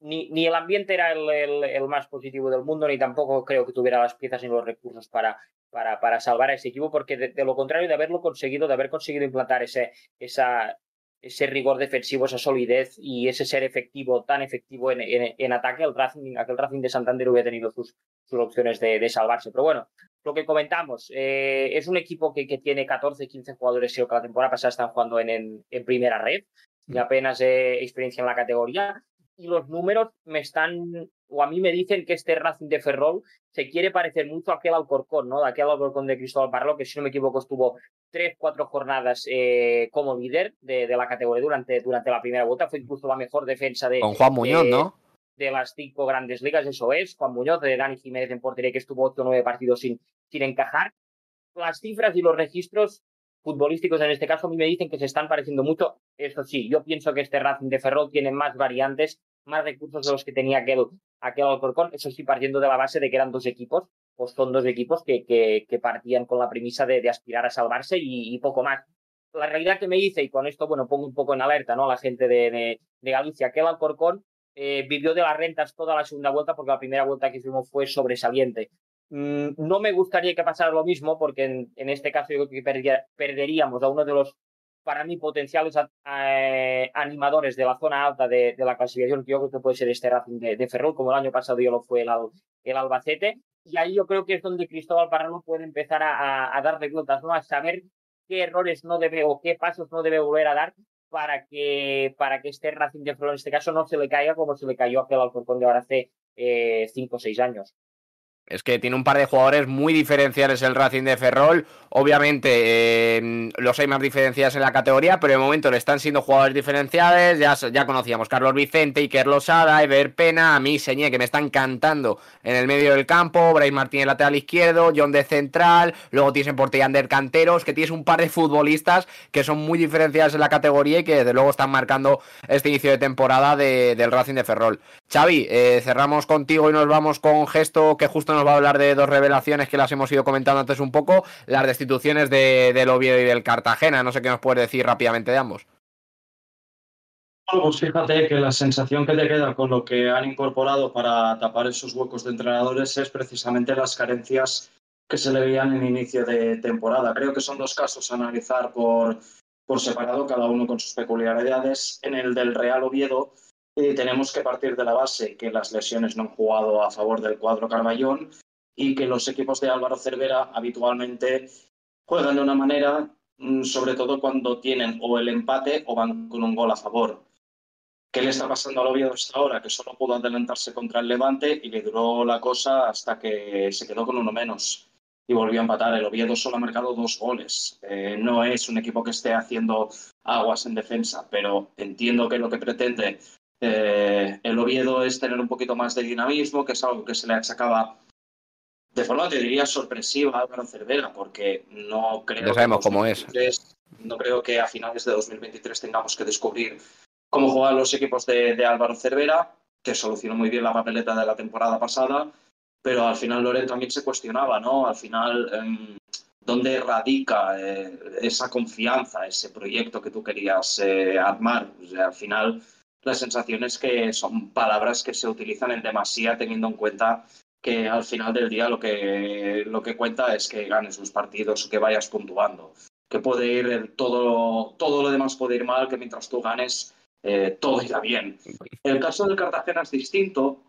ni, ni el ambiente era el, el, más positivo del mundo, ni tampoco creo que tuviera las piezas ni los recursos para, para, para salvar a ese equipo, porque de, lo contrario de haberlo conseguido, de haber conseguido implantar ese, esa, ese rigor defensivo, esa solidez y ese ser efectivo, tan efectivo en, en, ataque, el Racing, aquel Racing de Santander hubiera tenido sus, sus opciones de, de salvarse. Pero bueno, lo que comentamos, eh, es un equipo que, que, tiene 14, 15 jugadores, creo que la temporada pasada están jugando en, en, primera red y mm. apenas eh, experiencia en la categoría. Y los números me están, o a mí me dicen que este Racing de Ferrol se quiere parecer mucho a aquel Alcorcón, ¿no? De aquel Alcorcón de Cristóbal Barlo, que si no me equivoco estuvo tres, cuatro jornadas eh, como líder de, de, la categoría durante, durante la primera vuelta. Fue incluso la mejor defensa de. Con Juan Muñoz, ¿no? de las cinco grandes ligas, eso es. Juan Muñoz, de Dani Jiménez en portería, que estuvo ocho o nueve partidos sin, sin encajar. Las cifras y los registros futbolísticos en este caso a mí me dicen que se están pareciendo mucho. Eso sí, yo pienso que este Racing de Ferrol tiene más variantes, más recursos de los que tenía aquel, aquel Alcorcón. Eso sí, partiendo de la base de que eran dos equipos, pues son dos equipos que, que, partían con la premisa de, aspirar a salvarse y, poco más. La realidad que me dice, y con esto, bueno, pongo un poco en alerta, ¿no? A la gente de, de, de Galicia, aquel Alcorcón eh, vivió de las rentas toda la segunda vuelta porque la primera vuelta que hicimos fue sobresaliente. Mm, no me gustaría que pasara lo mismo, porque en, este caso yo creo que perderíamos a uno de los, para mí, potenciales eh, animadores de la zona alta de, la clasificación, que yo creo que puede ser este Racing de, Ferrol, como el año pasado yo lo fue el, el Albacete. Y ahí yo creo que es donde Cristóbal Parrano puede empezar a, dar de cuentas, ¿no? a saber qué errores no debe o qué pasos no debe volver a dar para que, para que este Racing de Ferrol en este caso no se le caiga como se le cayó a aquel Alcorcón de ahora hace eh, cinco o seis años. Es que tiene un par de jugadores muy diferenciales el Racing de Ferrol. Obviamente eh, los hay más diferenciados en la categoría, pero de momento le están siendo jugadores diferenciales. Ya, ya conocíamos Carlos Vicente, Iker Losada, Ever Pena, a mí Señé, que me están cantando en el medio del campo, Brais Martínez lateral izquierdo, John de central, luego tienes en portería Ander Canteros, que tienes un par de futbolistas que son muy diferenciados en la categoría y que desde luego están marcando este inicio de temporada del Racing de Ferrol. Xavi, eh, cerramos contigo y nos vamos con gesto que justo nos va a hablar de dos revelaciones que las hemos ido comentando antes un poco, las destituciones de, del Oviedo y del Cartagena. No sé qué nos puedes decir rápidamente de ambos. pues fíjate que la sensación que te queda con lo que han incorporado para tapar esos huecos de entrenadores es precisamente las carencias que se le veían en inicio de temporada. Creo que son dos casos a analizar por, por separado, cada uno con sus peculiaridades. En el del Real Oviedo, eh, tenemos que partir de la base que las lesiones no han jugado a favor del cuadro Carballón y que los equipos de Álvaro Cervera habitualmente juegan de una manera, mm, sobre todo cuando tienen o el empate o van con un gol a favor. ¿Qué le está pasando al Oviedo hasta ahora? Que solo pudo adelantarse contra el Levante y le duró la cosa hasta que se quedó con uno menos y volvió a empatar. El Oviedo solo ha marcado dos goles. Eh, no es un equipo que esté haciendo aguas en defensa, pero entiendo que lo que pretende eh, el Oviedo es tener un poquito más de dinamismo, que es algo que se le achacaba de forma, te diría, sorpresiva a Álvaro Cervera, porque no creo. Ya sabemos cómo es. No creo que a finales de 2023 tengamos que descubrir cómo juegan los equipos de, Álvaro Cervera, que solucionó muy bien la papeleta de la temporada pasada, pero al final Loren también se cuestionaba, ¿no? Al final, em, ¿dónde radica eh, esa confianza, ese proyecto que tú querías eh, armar? al final la sensación es que son palabras que se utilizan en demasía teniendo en cuenta que al final del día lo que, lo que cuenta es que ganes los partidos, que vayas puntuando. Que puede ir todo, todo lo demás puede ir mal, que mientras tú ganes eh, todo irá bien. El caso del Cartagena es distinto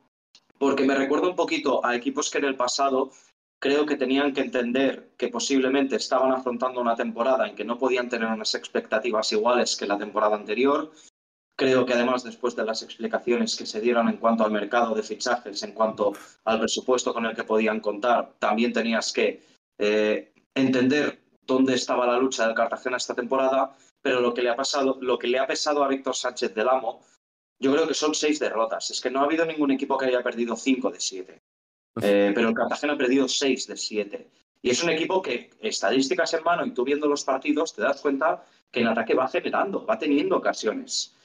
porque me recuerda un poquito a equipos que en el pasado creo que tenían que entender que posiblemente estaban afrontando una temporada en que no podían tener unas expectativas iguales que la temporada anterior Creo que además, después de las explicaciones que se dieron en cuanto al mercado de fichajes, en cuanto al presupuesto con el que podían contar, también tenías que eh, entender dónde estaba la lucha del Cartagena esta temporada, pero lo que le ha pasado, lo que le ha pesado a Víctor Sánchez del Amo, yo creo que son seis derrotas. Es que no ha habido ningún equipo que haya perdido cinco de siete. Eh, pero el Cartagena ha perdido seis de siete. Y es un equipo que, estadísticas en mano y tú viendo los partidos, te das cuenta que el ataque va generando, va teniendo ocasiones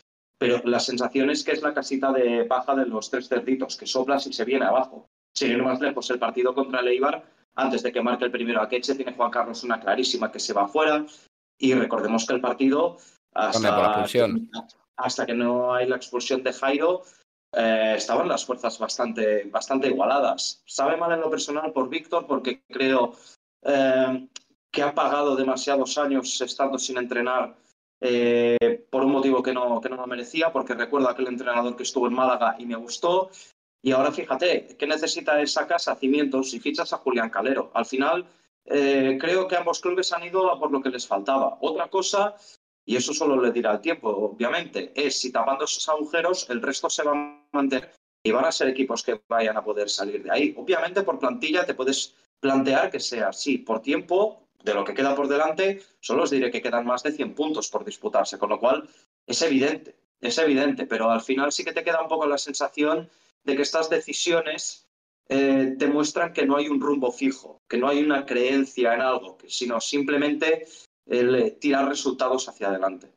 pero la sensación es que es la casita de paja de los tres cerditos, que soplas y se viene abajo. Sin ir más lejos, el partido contra el Eibar, antes de que marque el primero a Queche, tiene Juan Carlos una clarísima que se va afuera. Y recordemos que el partido, hasta, hasta que no hay la expulsión de Jairo, eh, estaban las fuerzas bastante, bastante igualadas. Sabe mal en lo personal por Víctor, porque creo eh, que ha pagado demasiados años estando sin entrenar eh, por un motivo que no, que no lo merecía, porque recuerdo aquel entrenador que estuvo en Málaga y me gustó. Y ahora fíjate, ¿qué necesita esa casa? Cimientos y fichas a Julián Calero. Al final, eh, creo que ambos clubes han ido a por lo que les faltaba. Otra cosa, y eso solo le dirá el tiempo, obviamente, es si tapando esos agujeros el resto se va a mantener y van a ser equipos que vayan a poder salir de ahí. Obviamente, por plantilla te puedes plantear que sea así. Por tiempo, de lo que queda por delante, solo os diré que quedan más de 100 puntos por disputarse, con lo cual es evidente, es evidente, pero al final sí que te queda un poco la sensación de que estas decisiones eh, te muestran que no hay un rumbo fijo, que no hay una creencia en algo, sino simplemente el tirar resultados hacia adelante.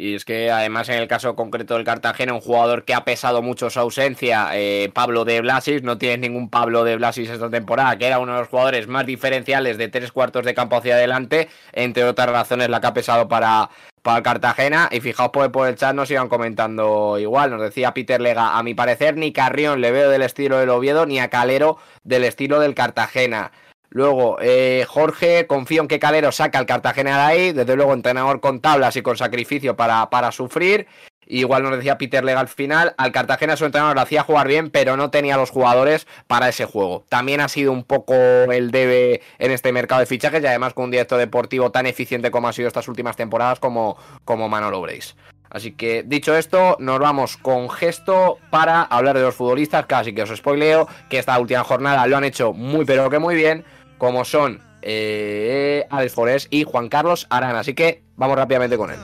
Y es que además en el caso concreto del Cartagena, un jugador que ha pesado mucho su ausencia, eh, Pablo de Blasis, no tiene ningún Pablo de Blasis esta temporada, que era uno de los jugadores más diferenciales de tres cuartos de campo hacia adelante, entre otras razones la que ha pesado para, para Cartagena. Y fijaos por, por el chat nos iban comentando igual, nos decía Peter Lega, a mi parecer ni Carrión le veo del estilo del Oviedo, ni a Calero del estilo del Cartagena. Luego, eh, Jorge, confío en que Calero saca al Cartagena de ahí. Desde luego, entrenador con tablas y con sacrificio para, para sufrir. Igual nos decía Peter Lega al final. Al Cartagena su entrenador lo hacía jugar bien, pero no tenía los jugadores para ese juego. También ha sido un poco el debe en este mercado de fichajes y además con un director deportivo tan eficiente como ha sido estas últimas temporadas como, como Manolo Breis. Así que dicho esto, nos vamos con gesto para hablar de los futbolistas. Casi que os spoileo que esta última jornada lo han hecho muy pero que muy bien como son eh, Alex Forés y Juan Carlos Arana. Así que vamos rápidamente con él.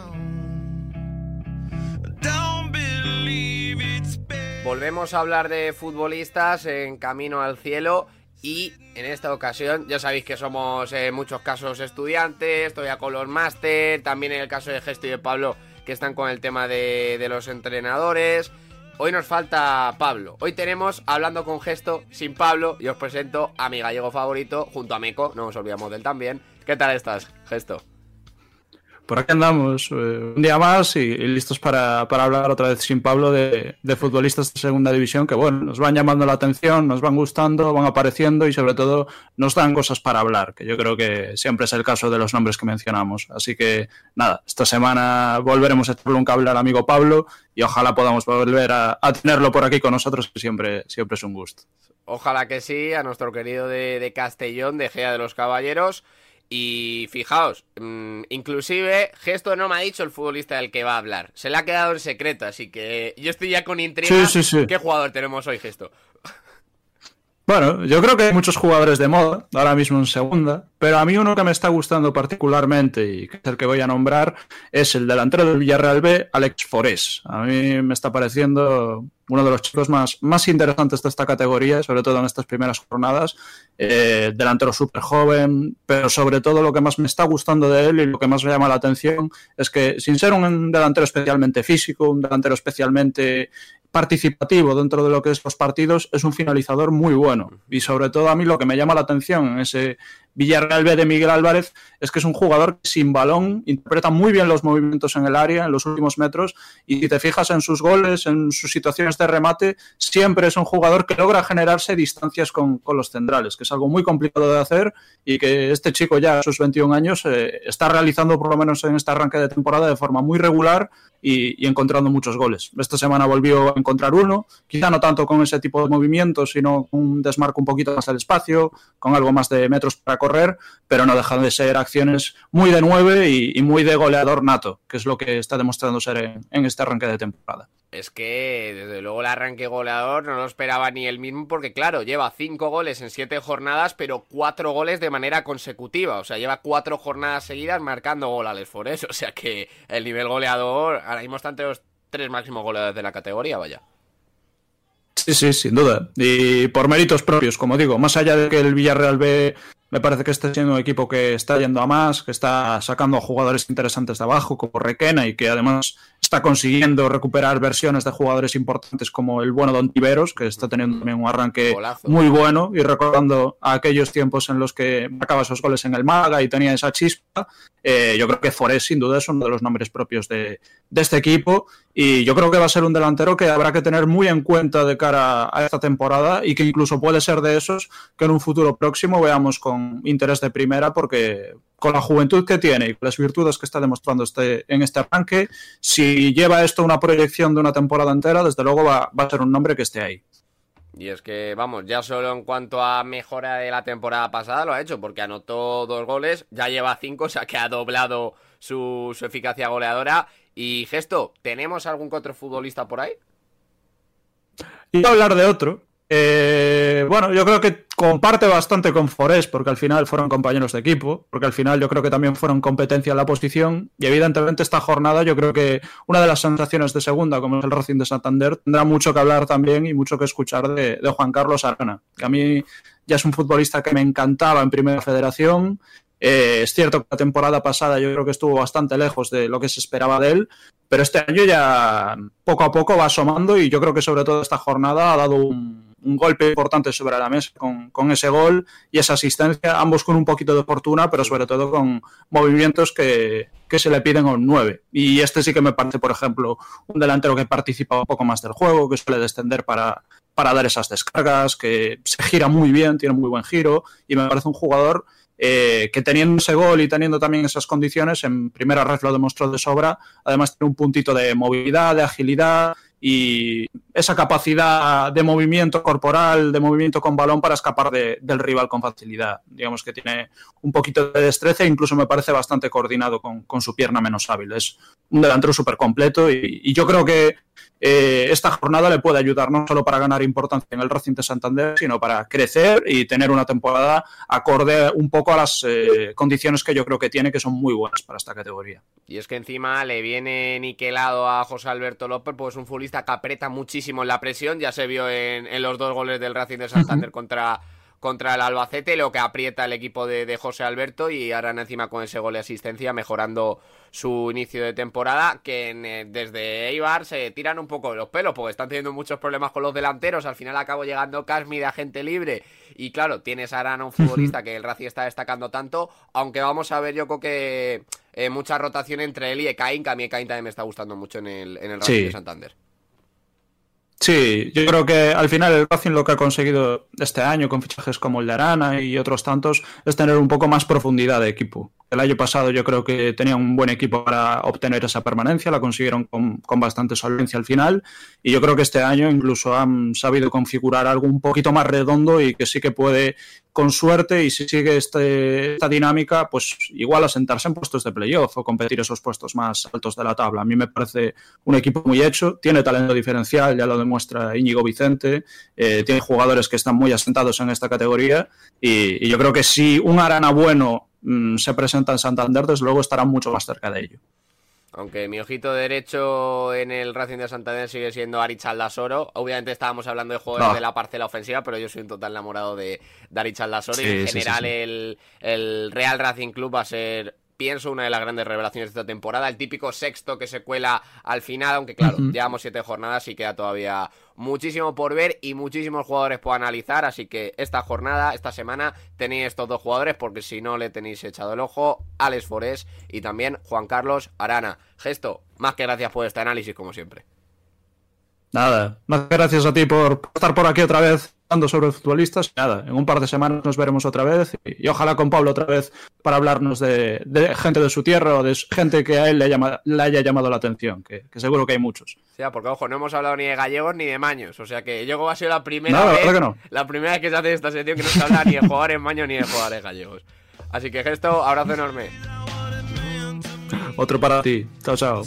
Volvemos a hablar de futbolistas en camino al cielo y en esta ocasión ya sabéis que somos en muchos casos estudiantes, todavía con los máster, también en el caso de Gesto y de Pablo que están con el tema de los entrenadores. Hoy nos falta Pablo. Hoy tenemos Hablando con Gesto sin Pablo y os presento a mi gallego favorito junto a Meco, no nos olvidamos de él también. ¿Qué tal estás, Gesto? Por aquí andamos eh, un día más y, listos para, hablar otra vez sin Pablo de, futbolistas de segunda división que, bueno, nos van llamando la atención, nos van gustando, van apareciendo y sobre todo nos dan cosas para hablar, que yo creo que siempre es el caso de los nombres que mencionamos. Así que, nada, esta semana volveremos a echarle un cable al amigo Pablo y ojalá podamos volver a, tenerlo por aquí con nosotros, que siempre, siempre es un gusto. Ojalá que sí, a nuestro querido de, de Castellón, de Gea de los Caballeros. Y fijaos, mm, inclusive Gesto no me ha dicho el futbolista del que va a hablar. Se le ha quedado en secreto, así que yo estoy ya con intriga. Sí, sí, ¿Qué jugador tenemos hoy, Gesto? Bueno, yo creo que hay muchos jugadores de moda ahora mismo en segunda, pero a mí uno que me está gustando particularmente y que es el que voy a nombrar es el delantero del Villarreal B, Alex Forés. A mí me está pareciendo uno de los chicos más, más interesantes de esta categoría, sobre todo en estas primeras jornadas. Eh, delantero súper joven, pero sobre todo lo que más me está gustando de él y lo que más me llama la atención es que sin ser un delantero especialmente físico, un delantero especialmente participativo dentro de lo que es los partidos, es un finalizador muy bueno. Y sobre todo a mí lo que me llama la atención en ese Villarreal B de Miguel Álvarez es que es un jugador sin balón interpreta muy bien los movimientos en el área, en los últimos metros, y si te fijas en sus goles, en sus situaciones de remate, siempre es un jugador que logra generarse distancias con, los centrales, que es algo muy complicado de hacer y que este chico ya a sus 21 años eh, está realizando por lo menos en este arranque de temporada de forma muy regular y, encontrando muchos goles. Esta semana volvió a encontrar uno, quizá no tanto con ese tipo de movimientos, sino con un desmarco un poquito más del espacio, con algo más de metros para correr, pero no dejan de ser acciones muy de nueve y, muy de goleador nato, que es lo que está demostrando ser en, este arranque de temporada. Es que, desde luego, el arranque goleador no lo esperaba ni él mismo, porque, claro, lleva cinco goles en siete jornadas, pero cuatro goles de manera consecutiva. O sea, lleva cuatro jornadas seguidas marcando gol al Esfores. O sea que el nivel goleador, ahora mismo está entre los tres máximos goleadores de la categoría, vaya. Sí, sí, sin duda. Y por méritos propios, como digo, más allá de que el Villarreal B me parece que está siendo un equipo que está yendo a más, que está sacando jugadores interesantes de abajo, como Requena, y que además está consiguiendo recuperar versiones de jugadores importantes como el bueno Don Tiveros, que está teniendo también un arranque muy bueno y recordando a aquellos tiempos en los que marcaba esos goles en el Málaga y tenía esa chispa. Eh, yo creo que Forés, sin duda, es uno de los nombres propios de, de este equipo y yo creo que va a ser un delantero que habrá que tener muy en cuenta de cara a esta temporada y que incluso puede ser de esos que en un futuro próximo veamos con interés de primera porque con la juventud que tiene y con las virtudes que está demostrando este, en este arranque, si lleva esto una proyección de una temporada entera, desde luego va, a ser un nombre que esté ahí. Y es que, vamos, ya solo en cuanto a mejora de la temporada pasada lo ha hecho, porque anotó dos goles, ya lleva cinco, o sea que ha doblado su eficacia goleadora y Gesto, ¿tenemos algún otro futbolista por ahí? Y hablar de otro. Eh, bueno, yo creo que comparte bastante con Forés, porque al final fueron compañeros de equipo, porque al final yo creo que también fueron competencia en la posición. Y evidentemente esta jornada yo creo que una de las sensaciones de segunda, como es el Racing de Santander, tendrá mucho que hablar también y mucho que escuchar de, de Juan Carlos Arana, que a mí ya es un futbolista que me encantaba en Primera Federación Eh, es cierto que la temporada pasada yo creo que estuvo bastante lejos de lo que se esperaba de él, pero este año ya poco a poco va asomando y yo creo que sobre todo esta jornada ha dado un, golpe importante sobre la mesa con, con, ese gol y esa asistencia, ambos con un poquito de fortuna, pero sobre todo con movimientos que, que, se le piden a un 9. Y este sí que me parece, por ejemplo, un delantero que participa un poco más del juego, que suele descender para, para dar esas descargas, que se gira muy bien, tiene muy buen giro y me parece un jugador eh, que teniendo ese gol y teniendo también esas condiciones, en primera red lo demostró de sobra, además tiene un puntito de movilidad, de agilidad y esa capacidad de movimiento corporal, de movimiento con balón para escapar de, del rival con facilidad. Digamos que tiene un poquito de destreza e incluso me parece bastante coordinado con, su pierna menos hábil. Es un delantero súper completo y, y, yo creo que eh, esta jornada le puede ayudar no solo para ganar importancia en el Racing de Santander, sino para crecer y tener una temporada acorde un poco a las eh, condiciones que yo creo que tiene, que son muy buenas para esta categoría. Y es que encima le viene niquelado a José Alberto López, pues un futbolista que aprieta muchísimo en la presión, ya se vio en, en los dos goles del Racing de Santander uh -huh. contra contra el Albacete, lo que aprieta el equipo de, de, José Alberto y ahora encima con ese gol de asistencia mejorando su inicio de temporada, que en, eh, desde Eibar se tiran un poco de los pelos porque están teniendo muchos problemas con los delanteros, al final acabo llegando Casmi de agente libre y claro, tienes a Arana un futbolista que el Racing está destacando tanto, aunque vamos a ver yo creo que eh, mucha rotación entre él y Ekain, que a mí Ekain también me está gustando mucho en el, en el Racing sí. de Santander. Sí, yo creo que al final el Racing lo que ha conseguido este año con fichajes como el de Arana y otros tantos es tener un poco más profundidad de equipo. El año pasado yo creo que tenían un buen equipo para obtener esa permanencia, la consiguieron con, con, bastante solvencia al final y yo creo que este año incluso han sabido configurar algo un poquito más redondo y que sí que puede con suerte y si sigue este, esta dinámica pues igual asentarse en puestos de playoff o competir esos puestos más altos de la tabla. A mí me parece un equipo muy hecho, tiene talento diferencial, ya lo demuestra Íñigo Vicente, eh, tiene jugadores que están muy asentados en esta categoría y, y yo creo que si un Arana bueno mmm, se presenta en Santander, desde luego estará mucho más cerca de ello. Aunque mi ojito derecho en el Racing de Santander sigue siendo Arich Aldasoro. Obviamente estábamos hablando de jugadores no. de la parcela ofensiva, pero yo soy un total enamorado de, de Aldasoro. Sí, y en general sí, el, el Real Racing Club va a ser pienso, una de las grandes revelaciones de esta temporada. El típico sexto que se cuela al final, aunque claro, uh -huh. llevamos siete jornadas y queda todavía muchísimo por ver y muchísimos jugadores por analizar. Así que esta jornada, esta semana, tenéis estos dos jugadores, porque si no le tenéis echado el ojo, Alex Forés y también Juan Carlos Arana. Gesto, más que gracias por este análisis, como siempre. Nada, más gracias a ti por estar por aquí otra vez hablando sobre futbolistas. Nada, en un par de semanas nos veremos otra vez y, y ojalá con Pablo otra vez para hablarnos de, de, gente de su tierra o de gente que a él le, llama, le haya llamado la atención, que, que, seguro que hay muchos. Sí, porque ojo, no hemos hablado ni de gallegos ni de maños, o sea que yo ha sido la primera no, vez, la, no. la primera vez que se hace esta sección que no se habla ni de jugadores maños ni de jugadores gallegos. Así que gesto, abrazo enorme. Otro para ti. Chao, chao.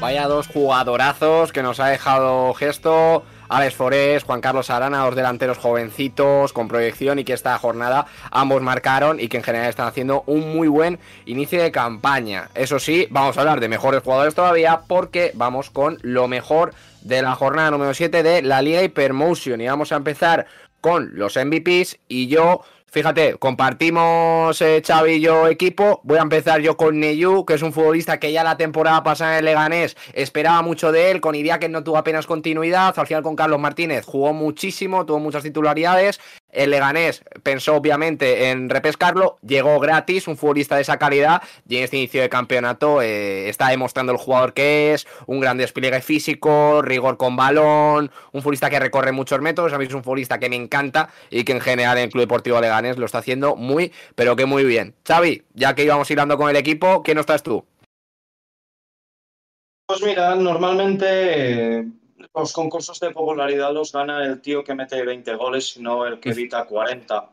Vaya dos jugadorazos que nos ha dejado gesto. Alex Forés, Juan Carlos Arana, dos delanteros jovencitos con proyección y que esta jornada ambos marcaron y que en general están haciendo un muy buen inicio de campaña. Eso sí, vamos a hablar de mejores jugadores todavía porque vamos con lo mejor de la jornada número 7 de la Liga Hypermotion y vamos a empezar con los MVPs y yo Fíjate, compartimos eh, Xavi y yo equipo. Voy a empezar yo con Neyu, que es un futbolista que ya la temporada pasada en el Leganés esperaba mucho de él. Con Iria, que no tuvo apenas continuidad. Al final con Carlos Martínez jugó muchísimo, tuvo muchas titularidades. El Leganés pensó obviamente en repescarlo, llegó gratis, un futbolista de esa calidad y en este inicio de campeonato eh, está demostrando el jugador que es, un gran despliegue físico, rigor con balón, un futbolista que recorre muchos metros, a mí es un futbolista que me encanta y que en general en el Club Deportivo Leganés lo está haciendo muy, pero que muy bien. Xavi, ya que íbamos hilando con el equipo, ¿quién no estás tú? Pues mira, normalmente los concursos de popularidad los gana el tío que mete 20 goles no el que evita 40.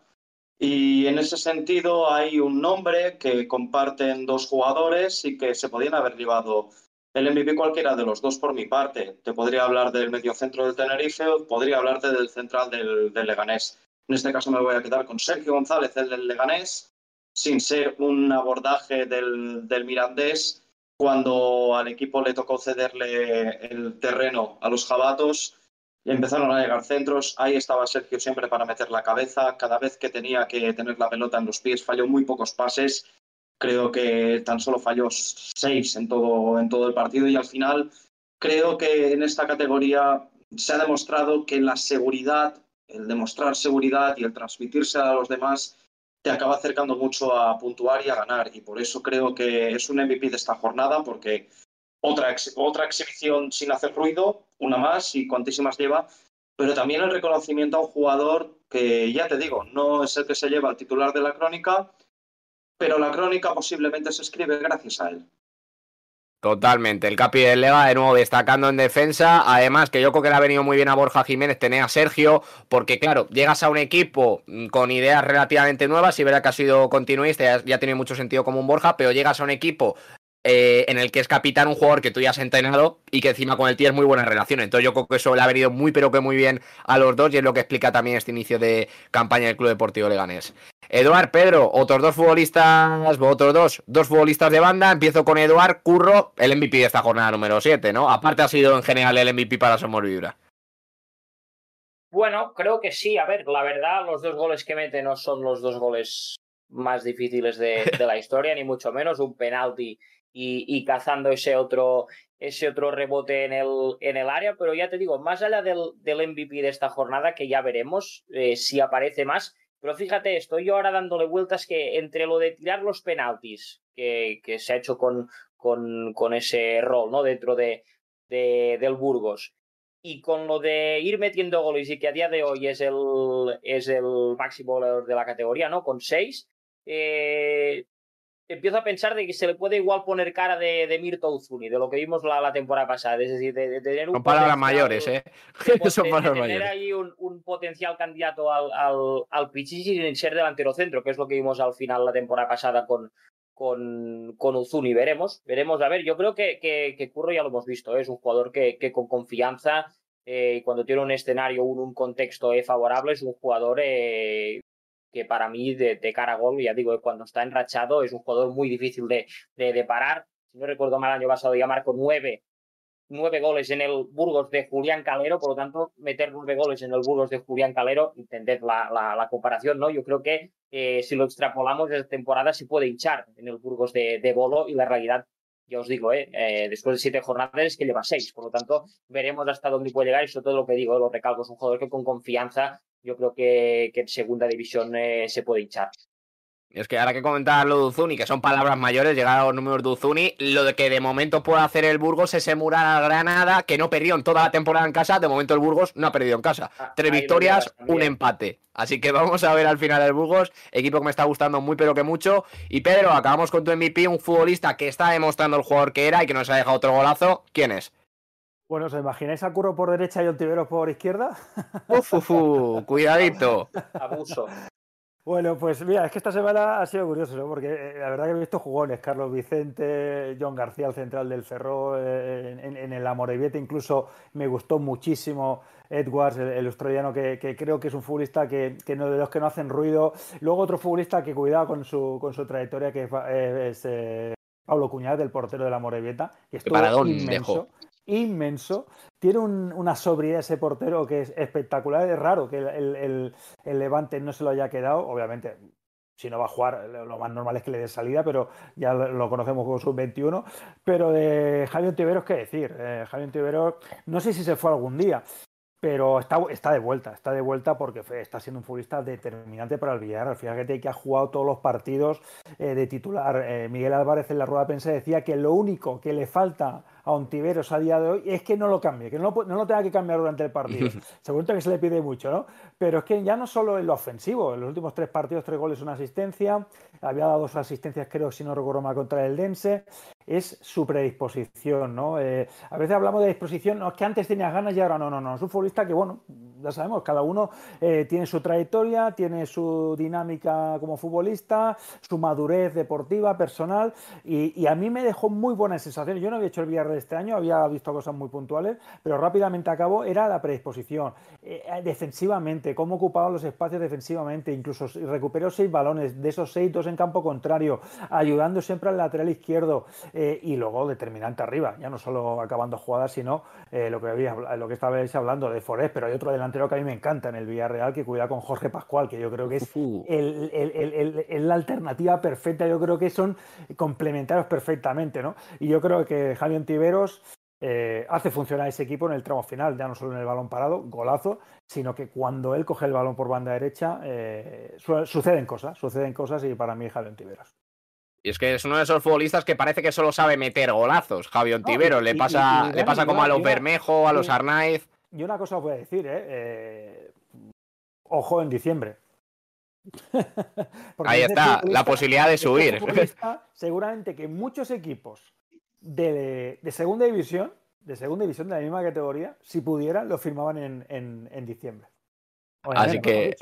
Y en ese sentido hay un nombre que comparten dos jugadores y que se podían haber llevado el MVP cualquiera de los dos por mi parte. Te podría hablar del mediocentro del Tenerife o podría hablarte del central del, del Leganés. En este caso me voy a quedar con Sergio González, el del Leganés, sin ser un abordaje del, del Mirandés cuando al equipo le tocó cederle el terreno a los jabatos, empezaron a llegar centros, ahí estaba Sergio siempre para meter la cabeza, cada vez que tenía que tener la pelota en los pies falló muy pocos pases, creo que tan solo falló seis en todo, en todo el partido. Y al final creo que en esta categoría se ha demostrado que la seguridad, el demostrar seguridad y el transmitirse a los demás te acaba acercando mucho a puntuar y a ganar y por eso creo que es un MVP de esta jornada porque otra, otra exhibición sin hacer ruido, una más y cuantísimas lleva, pero también el reconocimiento a un jugador que, ya te digo, no es el que se lleva el titular de la crónica, pero la crónica posiblemente se escribe gracias a él. Totalmente, el Capi del Lega de nuevo destacando en defensa, además que yo creo que le ha venido muy bien a Borja Jiménez tener a Sergio, porque claro, llegas a un equipo mm, con ideas relativamente nuevas, y verá que ha sido continuista, ya, tiene mucho sentido como un Borja, pero llegas a un equipo eh, en el que es capitán un jugador que tú ya has entrenado y que encima con el tío es muy buena relación. Entonces yo creo que eso le ha venido muy pero que muy bien a los dos y es lo que explica también este inicio de campaña del Club Deportivo Leganés. Eduard, Pedro, otros dos futbolistas, otros dos, dos futbolistas de banda. Empiezo con Eduard Curro, el MVP de esta jornada número 7, ¿no? Aparte ha sido en general el MVP para Somos Vibra. Bueno, creo que sí. A ver, la verdad, los dos goles que mete no son los dos goles más difíciles de, la historia, ni mucho menos. Un penalti y, cazando ese otro, ese otro rebote en el, en el área. Pero ya te digo, más allá del, del MVP de esta jornada, que ya veremos eh, si aparece más, pero fíjate, estoy yo ahora dándole vueltas que entre lo de tirar los penaltis, que, que se ha hecho con, con, con, ese rol, ¿no? Dentro de, de, del Burgos. Y con lo de ir metiendo goles y que a día de hoy es el, es el máximo goleador de la categoría, ¿no? Con seis. Eh, empiezo a pensar de que se le puede igual poner cara de, de Mirto Uzuni, de lo que vimos la, la temporada pasada. Es decir, de, tener un. Son palabras mayores, ¿eh? Son palabras tener ahí un, un, potencial candidato al, al, al Pichichi sin ser delantero centro, que es lo que vimos al final la temporada pasada con, con, con Uzuni. Veremos, veremos. A ver, yo creo que, que, que Curro ya lo hemos visto, ¿eh? es un jugador que, que con confianza. Eh, cuando tiene un escenario, un, un contexto eh, favorable, es un jugador eh, que para mí de, cara a gol, ya digo, cuando está enrachado es un jugador muy difícil de, de, parar. Si no recuerdo mal, el año pasado ya marcó nueve, nueve goles en el Burgos de Julián Calero, por lo tanto, meter nueve goles en el Burgos de Julián Calero, entender la, la, comparación, ¿no? Yo creo que eh, si lo extrapolamos esta temporada se puede hinchar en el Burgos de, de Bolo y la realidad ya os digo, eh, eh, después de siete jornadas es que lleva seis. Por lo tanto, veremos hasta dónde puede llegar y sobre todo lo que digo, lo recalco, es un jugador que con confianza yo creo que, en segunda división eh, se puede hinchar. Es que ahora que comentar lo de Uzuni, que son palabras mayores, llegar a los números de Uzuni, lo de que de momento puede hacer el Burgos es emular a Granada, que no perdió en toda la temporada en casa, de momento el Burgos no ha perdido en casa. Ah, Tres victorias, un empate. Así que vamos a ver al final el Burgos, equipo que me está gustando muy pero que mucho. Y Pedro, acabamos con tu MVP, un futbolista que está demostrando el jugador que era y que nos ha dejado otro golazo. ¿Quién es? Bueno, ¿os imagináis a Curro por derecha y Ontiveros por izquierda? Uf, cuidadito. Abuso. Bueno, pues mira, es que esta semana ha sido curioso, ¿no? Porque eh, la verdad que he visto jugones, Carlos Vicente, John García, el central del Ferro, eh, en, en, el Amorebieta incluso me gustó muchísimo Edwards, el, australiano, que, creo que es un futbolista que, que no, de los que no hacen ruido. Luego otro futbolista que cuidado con su, con su trayectoria, que es, eh, Pablo Cuñad, el portero de la Morevieta, que estuvo inmenso inmenso. Tiene una sobriedad ese portero que es espectacular. Es raro que el, Levante no se lo haya quedado. Obviamente, si no va a jugar, lo más normal es que le dé salida, pero ya lo conocemos como sub-21. Pero de Javier Tiberos, ¿qué decir? Eh, Javier Tiberos, no sé si se fue algún día, pero está, está de vuelta, está de vuelta porque está siendo un futbolista determinante para el Villarreal. Fíjate que ha jugado todos los partidos eh, de titular. Eh, Miguel Álvarez en la rueda de prensa decía que lo único que le falta a Ontiveros a día de hoy es que no lo cambie, que no lo, no lo tenga que cambiar durante el partido. Seguro que se le pide mucho, ¿no? Pero es que ya no solo en lo ofensivo, en los últimos tres partidos, tres goles, una asistencia, había dado dos asistencias, creo, si no recuerdo mal, contra el Dense, es su predisposición, ¿no? Eh, a veces hablamos de disposición, no, es que antes tenías ganas y ahora no, no, no, es un futbolista que, bueno, ya sabemos, cada uno eh, tiene su trayectoria, tiene su dinámica como futbolista, su madurez deportiva, personal, y, a mí me dejó muy buenas sensaciones. Yo no había hecho el Villarreal este año, había visto cosas muy puntuales, pero rápidamente acabó, era la predisposición, eh, defensivamente, cómo ocupaban los espacios defensivamente, incluso recuperó seis balones, de esos seis, dos en campo contrario, ayudando siempre al lateral izquierdo, y luego determinante arriba, ya no solo acabando jugadas, sino lo que había, lo que estabais hablando de Forest, pero hay otro delantero que a mí me encanta en el Villarreal que cuida con Jorge Pascual, que yo creo que es el, la alternativa perfecta, yo creo que son complementarios perfectamente, ¿no? Y yo creo que Javier Tiveros eh, hace funcionar ese equipo en el tramo final, ya no solo en el balón parado, golazo, sino que cuando él coge el balón por banda derecha, eh, suceden cosas, suceden cosas y para mí Javier Tiveros. Y es que es uno de esos futbolistas que parece que solo sabe meter golazos, Javier Ontiveros. le pasa, le pasa como a los Bermejo, a los Arnaiz. Y una cosa os voy a decir, ¿eh? eh ojo en diciembre. Ahí está, la posibilidad de subir. Seguramente que muchos equipos de, segunda división, de segunda división de la misma categoría, si pudieran, lo firmaban en, diciembre. Así que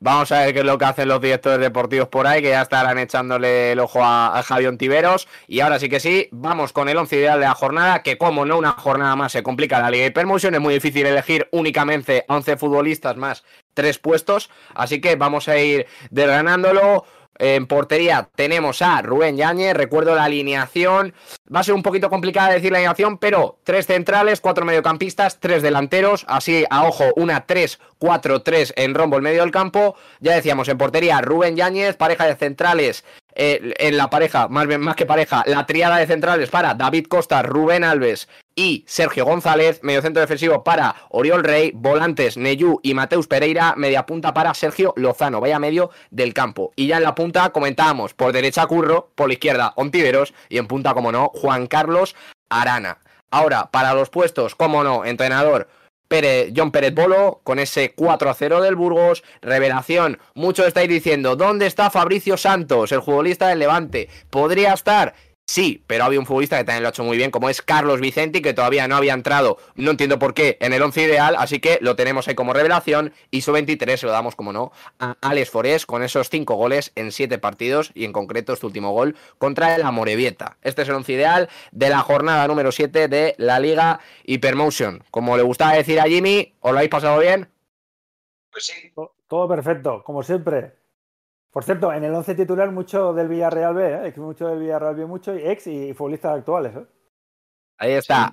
Vamos a ver qué es lo que hacen los directores deportivos por ahí, que ya estarán echándole el ojo a, Javier Tiveros. Y ahora sí que sí, vamos con el once ideal de la jornada, que como no una jornada más se complica la Liga Hypermotion, es muy difícil elegir únicamente 11 futbolistas más tres puestos. Así que vamos a ir desgranándolo. En portería tenemos a Rubén Yáñez. Recuerdo la alineación. Va a ser un poquito complicada decir la alineación, pero tres centrales, cuatro mediocampistas, tres delanteros. Así, a ojo, una 3-4-3 en rombo el medio del campo. Ya decíamos, en portería Rubén Yáñez, pareja de centrales eh, en la pareja, más bien más que pareja, la triada de centrales para David Costa, Rubén Alves y Sergio González, medio centro defensivo para Oriol Rey, volantes Neyú y Mateus Pereira, media punta para Sergio Lozano, vaya medio del campo. Y ya en la punta comentábamos, por derecha Curro, por la izquierda Ontiveros y en punta, como no, Juan Carlos Arana. Ahora, para los puestos, como no, entrenador John Pérez Bolo con ese 4 a 0 del Burgos. Revelación. Muchos estáis diciendo, ¿dónde está Fabricio Santos, el futbolista del Levante? ¿Podría estar? Sí, pero había un futbolista que también lo ha hecho muy bien, como es Carlos Vicenti, que todavía no había entrado, no entiendo por qué, en el 11 ideal, así que lo tenemos ahí como revelación. Y su 23 se lo damos, como no, a Alex Forés, con esos 5 goles en 7 partidos, y en concreto este último gol contra el Amorebieta. Este es el 11 ideal de la jornada número 7 de la Liga Hypermotion. Como le gustaba decir a Jimmy, ¿os lo habéis pasado bien? Pues sí. Todo perfecto, como siempre. Por cierto, en el 11 titular mucho del Villarreal B, ¿eh? mucho del Villarreal B, mucho y ex y futbolistas actuales. ¿eh? Ahí está.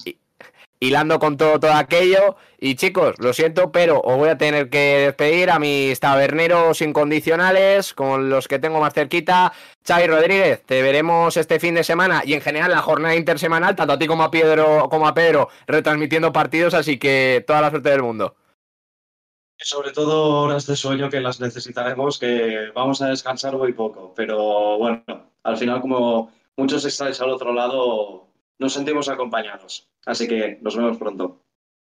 Hilando con todo, todo aquello. Y chicos, lo siento, pero os voy a tener que despedir a mis taberneros incondicionales, con los que tengo más cerquita. Xavi Rodríguez, te veremos este fin de semana y en general la jornada intersemanal, tanto a ti como a Pedro, como a Pedro, retransmitiendo partidos, así que toda la suerte del mundo sobre todo horas de sueño que las necesitaremos, que vamos a descansar muy poco. Pero bueno, al final, como muchos estáis al otro lado, nos sentimos acompañados. Así que nos vemos pronto.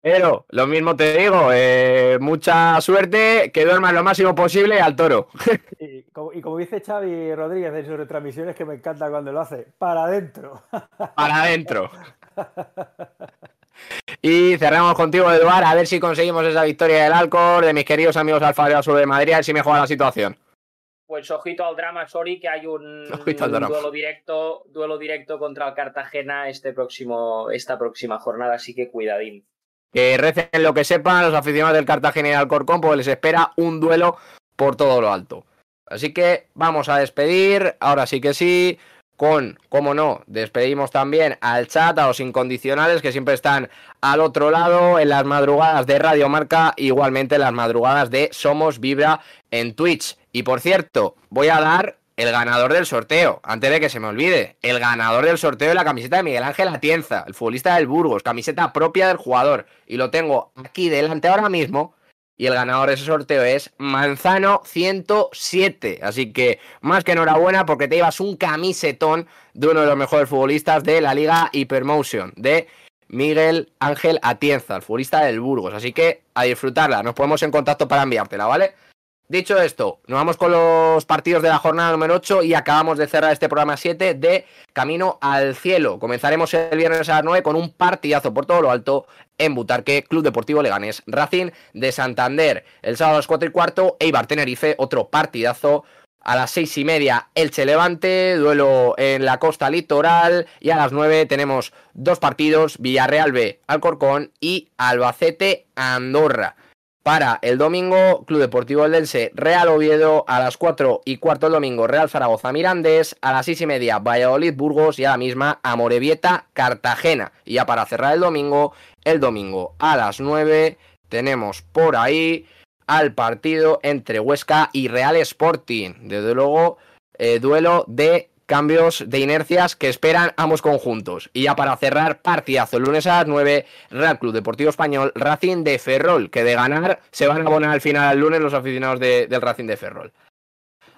Pero lo mismo te digo, eh, mucha suerte, que duermas lo máximo posible al toro. Y como, y como, dice Xavi Rodríguez en sus retransmisiones, que me encanta cuando lo hace, para adentro. Para adentro. Y cerramos contigo, Eduard, a ver si conseguimos esa victoria del Alcor, de mis queridos amigos Alfa Sur de Madrid, a ver si mejora la situación. Pues ojito al drama, sorry, que hay un, duelo directo, duelo directo contra el Cartagena este próximo, esta próxima jornada, así que cuidadín. Que recen lo que sepan los aficionados del Cartagena y Alcorcón, porque les espera un duelo por todo lo alto. Así que vamos a despedir, ahora sí que sí con, como no, despedimos también al chat, a los incondicionales que siempre están al otro lado en las madrugadas de Radio Marca, igualmente en las madrugadas de Somos Vibra en Twitch. Y por cierto, voy a dar el ganador del sorteo, antes de que se me olvide, el ganador del sorteo de la camiseta de Miguel Ángel Atienza, el futbolista del Burgos, camiseta propia del jugador, y lo tengo aquí delante ahora mismo y el ganador de ese sorteo es Manzano 107. Así que más que enhorabuena porque te llevas un camisetón de uno de los mejores futbolistas de la Liga Hypermotion, de Miguel Ángel Atienza, el futbolista del Burgos. Así que a disfrutarla. Nos ponemos en contacto para enviártela, ¿vale? Dicho esto, nos vamos con los partidos de la jornada número 8 y acabamos de cerrar este programa 7 de Camino al Cielo. Comenzaremos el viernes a las 9 con un partidazo por todo lo alto en Butarque, Club Deportivo Leganés, Racing de Santander. El sábado a las 4 y cuarto, Eibar Tenerife, otro partidazo. A las seis y media, Elche Levante, duelo en la costa litoral. Y a las 9 tenemos dos partidos, Villarreal B, Alcorcón y Albacete Andorra. Para el domingo, Club Deportivo Eldense, Real Oviedo, a las 4 y cuarto el domingo, Real Zaragoza Mirandés, a las 6 y media, Valladolid Burgos y a la misma, Amorebieta Cartagena. Y ya para cerrar el domingo, el domingo a las 9 tenemos por ahí al partido entre Huesca y Real Sporting. Desde luego, eh, duelo de cambios de inercias que esperan ambos conjuntos. Y ya para cerrar, partidazo el lunes a las 9, Real Club Deportivo Español, Racing de Ferrol, que de ganar se van a abonar al final el lunes los aficionados del Racing de Ferrol.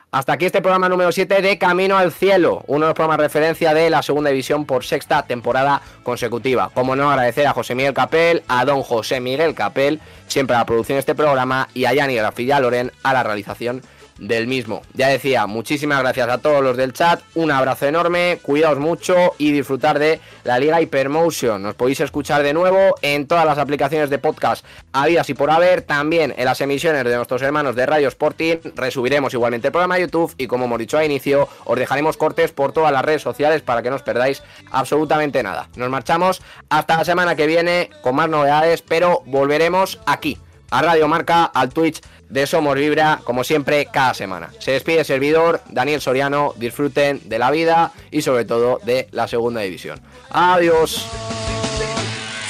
Hasta aquí este programa número 7 de Camino al Cielo, uno de los programas de referencia de la segunda división por sexta temporada consecutiva. Como no, agradecer a José Miguel Capel, a don José Miguel Capel, siempre a la producción de este programa, y a Yanni Grafilla Loren a la realización del mismo. Ya decía, muchísimas gracias a todos los del chat, un abrazo enorme, cuidaos mucho y disfrutar de la Liga Hypermotion. Nos podéis escuchar de nuevo en todas las aplicaciones de podcast habidas y por haber, también en las emisiones de nuestros hermanos de Radio Sporting. Resubiremos igualmente el programa a YouTube y como hemos dicho a inicio, os dejaremos cortes por todas las redes sociales para que no os perdáis absolutamente nada. Nos marchamos hasta la semana que viene con más novedades, pero volveremos aquí a Radio Marca, al Twitch de Somos Vibra, como siempre, cada semana. Se despide el servidor, Daniel Soriano, disfruten de la vida y sobre todo de la segunda división. Adiós.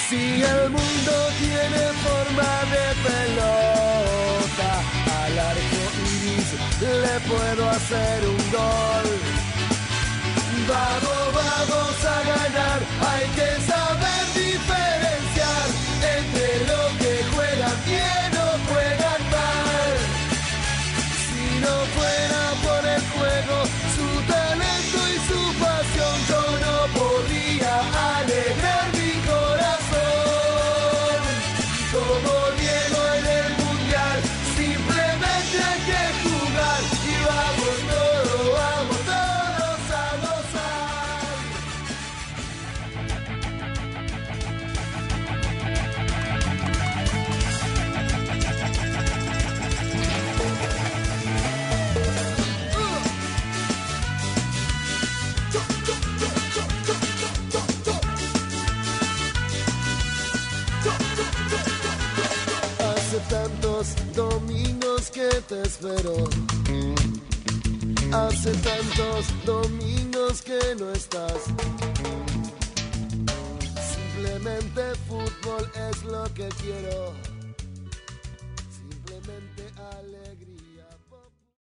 Si el mundo tiene forma de al arco iris le puedo hacer un gol. Domingos que te espero. Hace tantos domingos que no estás. Simplemente fútbol es lo que quiero.